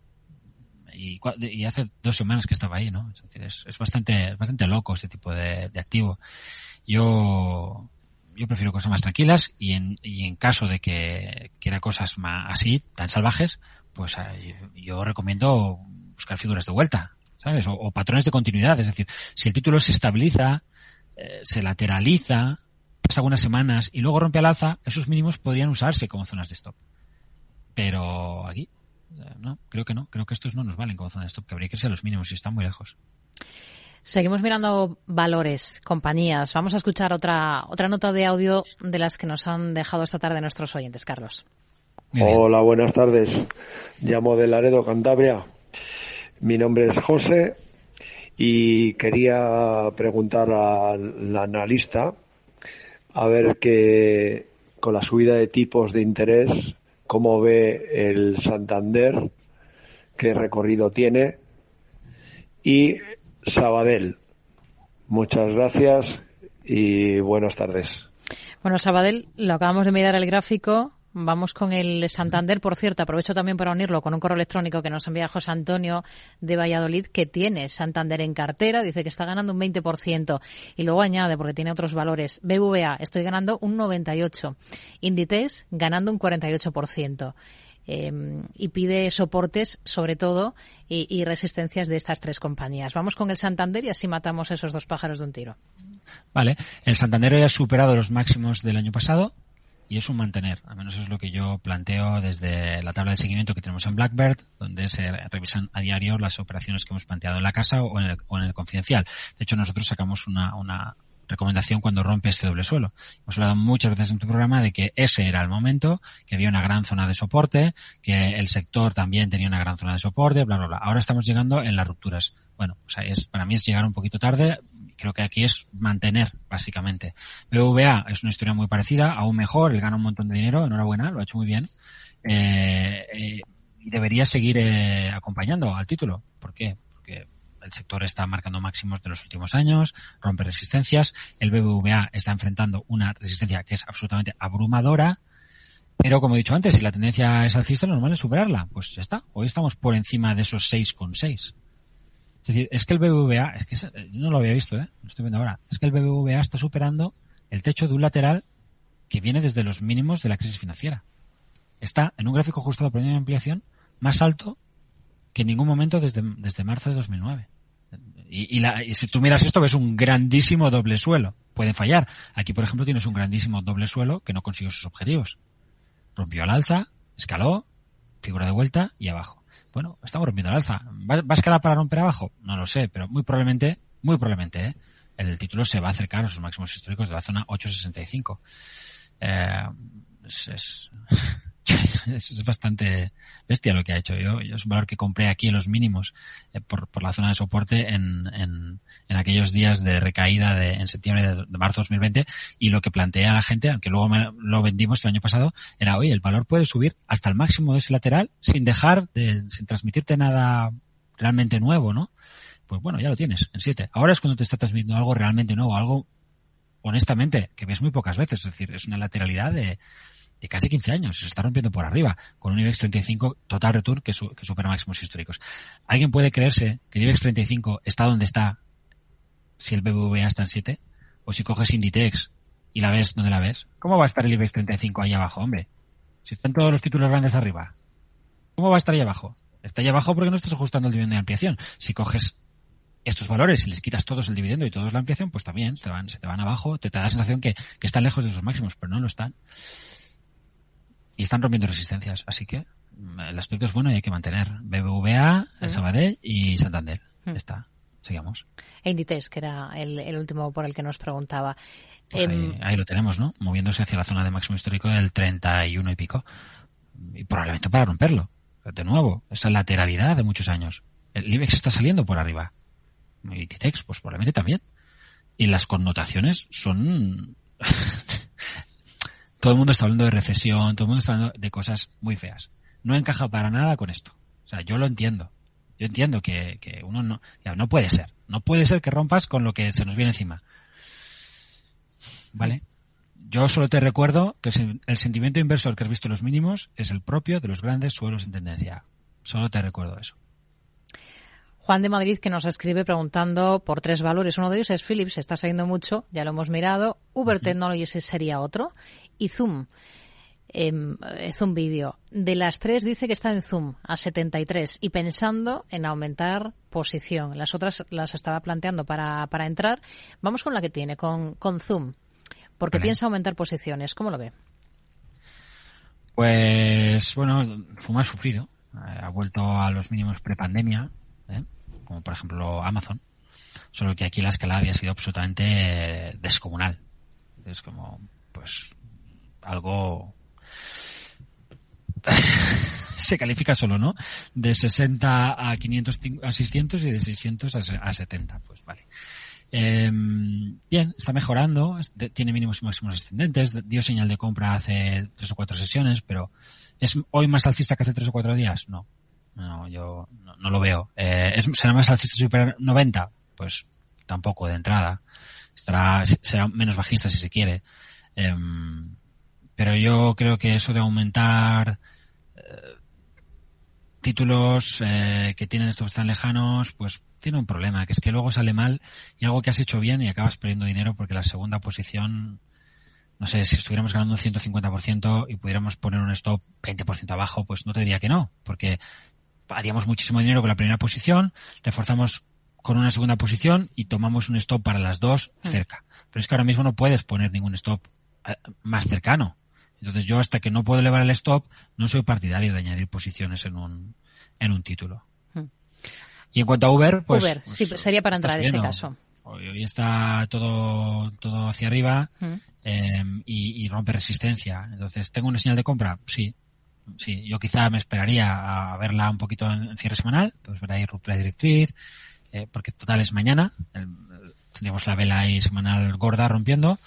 y, y, hace dos semanas que estaba ahí, ¿no? Es, decir, es, bastante, es bastante loco este tipo de, de, activo. Yo, yo prefiero cosas más tranquilas y en, y en caso de que quiera cosas más así, tan salvajes, pues yo recomiendo buscar figuras de vuelta, ¿sabes? O, o patrones de continuidad. Es decir, si el título se estabiliza, eh, se lateraliza, pasa algunas semanas y luego rompe al alza, esos mínimos podrían usarse como zonas de stop. Pero aquí, eh, no, creo que no. Creo que estos no nos valen como zona de stop, que habría que ser los mínimos y están muy lejos. Seguimos mirando valores, compañías. Vamos a escuchar otra, otra nota de audio de las que nos han dejado esta tarde nuestros oyentes, Carlos. Hola, buenas tardes. Llamo de Laredo, Cantabria. Mi nombre es José y quería preguntar al analista a ver que con la subida de tipos de interés, cómo ve el Santander, qué recorrido tiene y Sabadell. Muchas gracias y buenas tardes. Bueno, Sabadell, lo acabamos de mirar el gráfico. Vamos con el Santander. Por cierto, aprovecho también para unirlo con un correo electrónico que nos envía José Antonio de Valladolid, que tiene Santander en cartera. Dice que está ganando un 20%. Y luego añade, porque tiene otros valores, BVA, estoy ganando un 98%. Inditex, ganando un 48%. Eh, y pide soportes, sobre todo, y, y, resistencias de estas tres compañías. Vamos con el Santander y así matamos esos dos pájaros de un tiro. Vale, el Santander ya ha superado los máximos del año pasado y es un mantener. Al menos es lo que yo planteo desde la tabla de seguimiento que tenemos en Blackbird, donde se revisan a diario las operaciones que hemos planteado en la casa o en el, o en el confidencial. De hecho, nosotros sacamos una, una recomendación cuando rompe este doble suelo. Hemos hablado muchas veces en tu programa de que ese era el momento, que había una gran zona de soporte, que el sector también tenía una gran zona de soporte, bla, bla, bla. Ahora estamos llegando en las rupturas. Bueno, o sea, es, para mí es llegar un poquito tarde. Creo que aquí es mantener, básicamente. BVA es una historia muy parecida, aún mejor, él gana un montón de dinero, enhorabuena, lo ha hecho muy bien. Eh, eh, y debería seguir eh, acompañando al título. ¿Por qué? Porque el sector está marcando máximos de los últimos años, rompe resistencias, el BBVA está enfrentando una resistencia que es absolutamente abrumadora, pero como he dicho antes, si la tendencia es alcista, lo normal es superarla. Pues ya está, hoy estamos por encima de esos 6,6. Es decir, es que el BBVA, es que yo no lo había visto, ¿eh? estoy viendo ahora, es que el BBVA está superando el techo de un lateral que viene desde los mínimos de la crisis financiera. Está en un gráfico ajustado por de ampliación más alto que en ningún momento desde, desde marzo de 2009. Y, y, la, y, si tú miras esto ves un grandísimo doble suelo. Pueden fallar. Aquí, por ejemplo, tienes un grandísimo doble suelo que no consiguió sus objetivos. Rompió al alza, escaló, figura de vuelta y abajo. Bueno, estamos rompiendo al alza. ¿Va, ¿Va, a escalar para romper abajo? No lo sé, pero muy probablemente, muy probablemente, ¿eh? el título se va a acercar a sus máximos históricos de la zona 865. Eh, es, es es bastante bestia lo que ha hecho. Yo, yo es un valor que compré aquí en los mínimos eh, por, por, la zona de soporte en, en, en, aquellos días de recaída de, en septiembre de, de, marzo de 2020 y lo que planteé a la gente, aunque luego me, lo vendimos el año pasado, era, oye, el valor puede subir hasta el máximo de ese lateral sin dejar de, sin transmitirte nada realmente nuevo, ¿no? Pues bueno, ya lo tienes, en 7. Ahora es cuando te está transmitiendo algo realmente nuevo, algo honestamente, que ves muy pocas veces, es decir, es una lateralidad de, de casi 15 años. Se está rompiendo por arriba, con un IBEX 35 total return que, su, que supera máximos históricos. ¿Alguien puede creerse que el IBEX 35 está donde está si el BBVA está en 7? O si coges Inditex y la ves donde la ves. ¿Cómo va a estar el IBEX 35 ahí abajo, hombre? Si están todos los títulos grandes arriba. ¿Cómo va a estar ahí abajo? Está ahí abajo porque no estás ajustando el dividendo de ampliación. Si coges estos valores y les quitas todos el dividendo y todos la ampliación, pues también se van, se te van abajo, te, te da la sensación que, que están lejos de sus máximos, pero no lo están y están rompiendo resistencias. Así que el aspecto es bueno y hay que mantener BBVA, el Sabadell y Santander. Mm. Está. Sigamos. E Inditex, que era el, el, último por el que nos preguntaba. Pues ahí, eh, ahí, lo tenemos, ¿no? Moviéndose hacia la zona de máximo histórico del 31 y pico. Y probablemente para romperlo. De nuevo, esa lateralidad de muchos años. El IBEX está saliendo por arriba. Inditex, pues probablemente también. Y las connotaciones son todo el mundo está hablando de recesión, todo el mundo está hablando de cosas muy feas. No encaja para nada con esto. O sea, yo lo entiendo. Yo entiendo que, que uno no, ya, no puede ser. No puede ser que rompas con lo que se nos viene encima. ¿Vale? Yo solo te recuerdo que el sentimiento inversor que has visto en los mínimos es el propio de los grandes suelos en tendencia. Solo te recuerdo eso. Juan de Madrid que nos escribe preguntando por tres valores. Uno de ellos es Philips, está saliendo mucho, ya lo hemos mirado. Uber uh -huh. Technologies sería otro. Y Zoom, eh, Zoom Video. De las tres dice que está en Zoom a 73 y pensando en aumentar posición. Las otras las estaba planteando para, para entrar. Vamos con la que tiene, con, con Zoom. porque Vale. piensa aumentar posiciones. ¿Cómo lo ve? Pues bueno, Fuma ha sufrido, eh, ha vuelto a los mínimos prepandemia, ¿eh? Como por ejemplo Amazon, solo que aquí la escalada había sido absolutamente eh, descomunal. Es como, pues, algo se califica solo, ¿no? De 60 a 500 a 600 y de 600 a se- a 70, pues vale. Eh, bien, está mejorando, tiene mínimos y máximos ascendentes, de- dio señal de compra hace tres o cuatro sesiones, pero ¿es hoy más alcista que hace tres o cuatro días? No, no, yo no, lo veo. Eh, ¿es, ¿Será más alcista super 90? Pues tampoco de entrada. Estará, será menos bajista si se quiere. Em, pero yo creo que eso de aumentar eh, títulos eh, que tienen estos tan lejanos, pues tiene un problema, que es que luego sale mal y algo que has hecho bien y acabas perdiendo dinero porque la segunda posición, no sé, si estuviéramos ganando un 150% y pudiéramos poner un stop 20% abajo, pues no te diría que no, porque haríamos muchísimo dinero con la primera posición, reforzamos con una segunda posición y tomamos un stop para las dos cerca. Pero es que ahora mismo no puedes poner ningún stop eh, más cercano. Entonces yo hasta que no puedo elevar el stop no soy partidario de añadir posiciones en un, en un título. Hmm. Y en cuanto a Uber, pues... Uber, pues, sí, sería para entrar en este caso. Hoy, hoy está todo, todo hacia arriba Mm. eh, y, y rompe resistencia. Entonces, ¿tengo una señal de compra? Sí. Sí, yo quizá me esperaría a verla un poquito en, en cierre semanal, pues ver ahí ruptura de directriz, eh, porque total es mañana, el- tendríamos la vela ahí semanal gorda rompiendo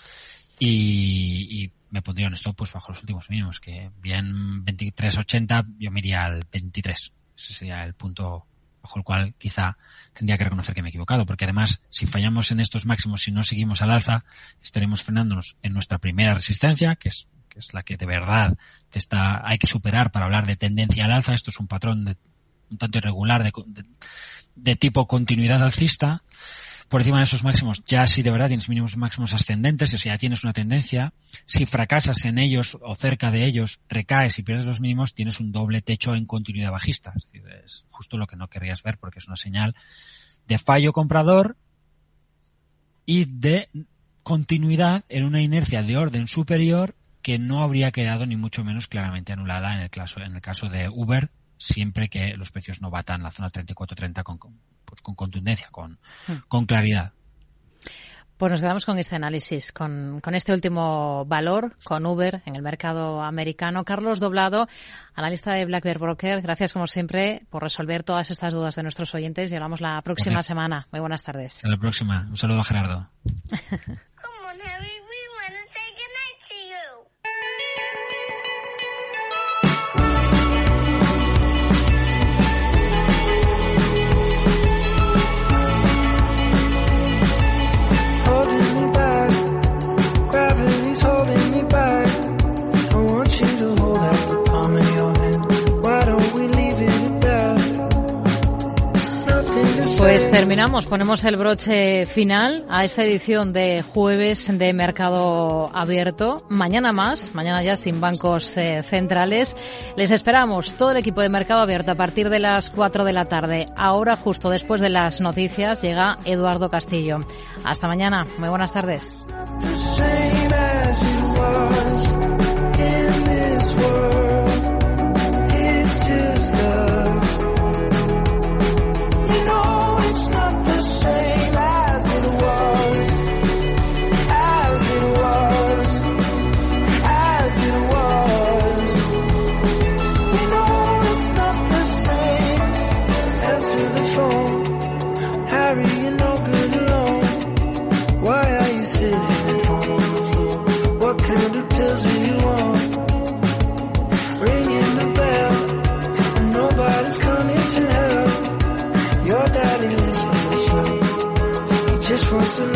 y, y me pondría un stop pues bajo los últimos mínimos, que bien 23.80 yo me iría al 23. Ese sería el punto bajo el cual quizá tendría que reconocer que me he equivocado, porque además si fallamos en estos máximos, si no seguimos al alza, estaremos frenándonos en nuestra primera resistencia, que es, que es la que de verdad te está, hay que superar para hablar de tendencia al alza. Esto es un patrón de, un tanto irregular de, de, tipo continuidad alcista. Por encima de esos máximos, ya si de verdad tienes mínimos máximos ascendentes, o ya tienes una tendencia, si fracasas en ellos o cerca de ellos, recaes y pierdes los mínimos, tienes un doble techo en continuidad bajista. Es decir, es justo lo que no querrías ver porque es una señal de fallo comprador y de continuidad en una inercia de orden superior que no habría quedado ni mucho menos claramente anulada en el caso, en el caso de Uber, siempre que los precios no batan la zona 34-30 con, con, pues con contundencia, con, con claridad. Pues nos quedamos con este análisis, con, con este último valor, con Uber en el mercado americano. Carlos Doblado, analista de Black Bear Broker, gracias como siempre por resolver todas estas dudas de nuestros oyentes y hablamos la próxima Gracias. semana. Muy buenas tardes. Hasta la próxima. Un saludo a Gerardo. Pues terminamos, ponemos el broche final a esta edición de jueves de Mercado Abierto. Mañana más, mañana ya sin bancos eh, centrales. Les esperamos todo el equipo de Mercado Abierto a partir de las 4 de la tarde. Ahora, justo después de las noticias, llega Eduardo Castillo. Hasta mañana, muy buenas tardes. Just wants to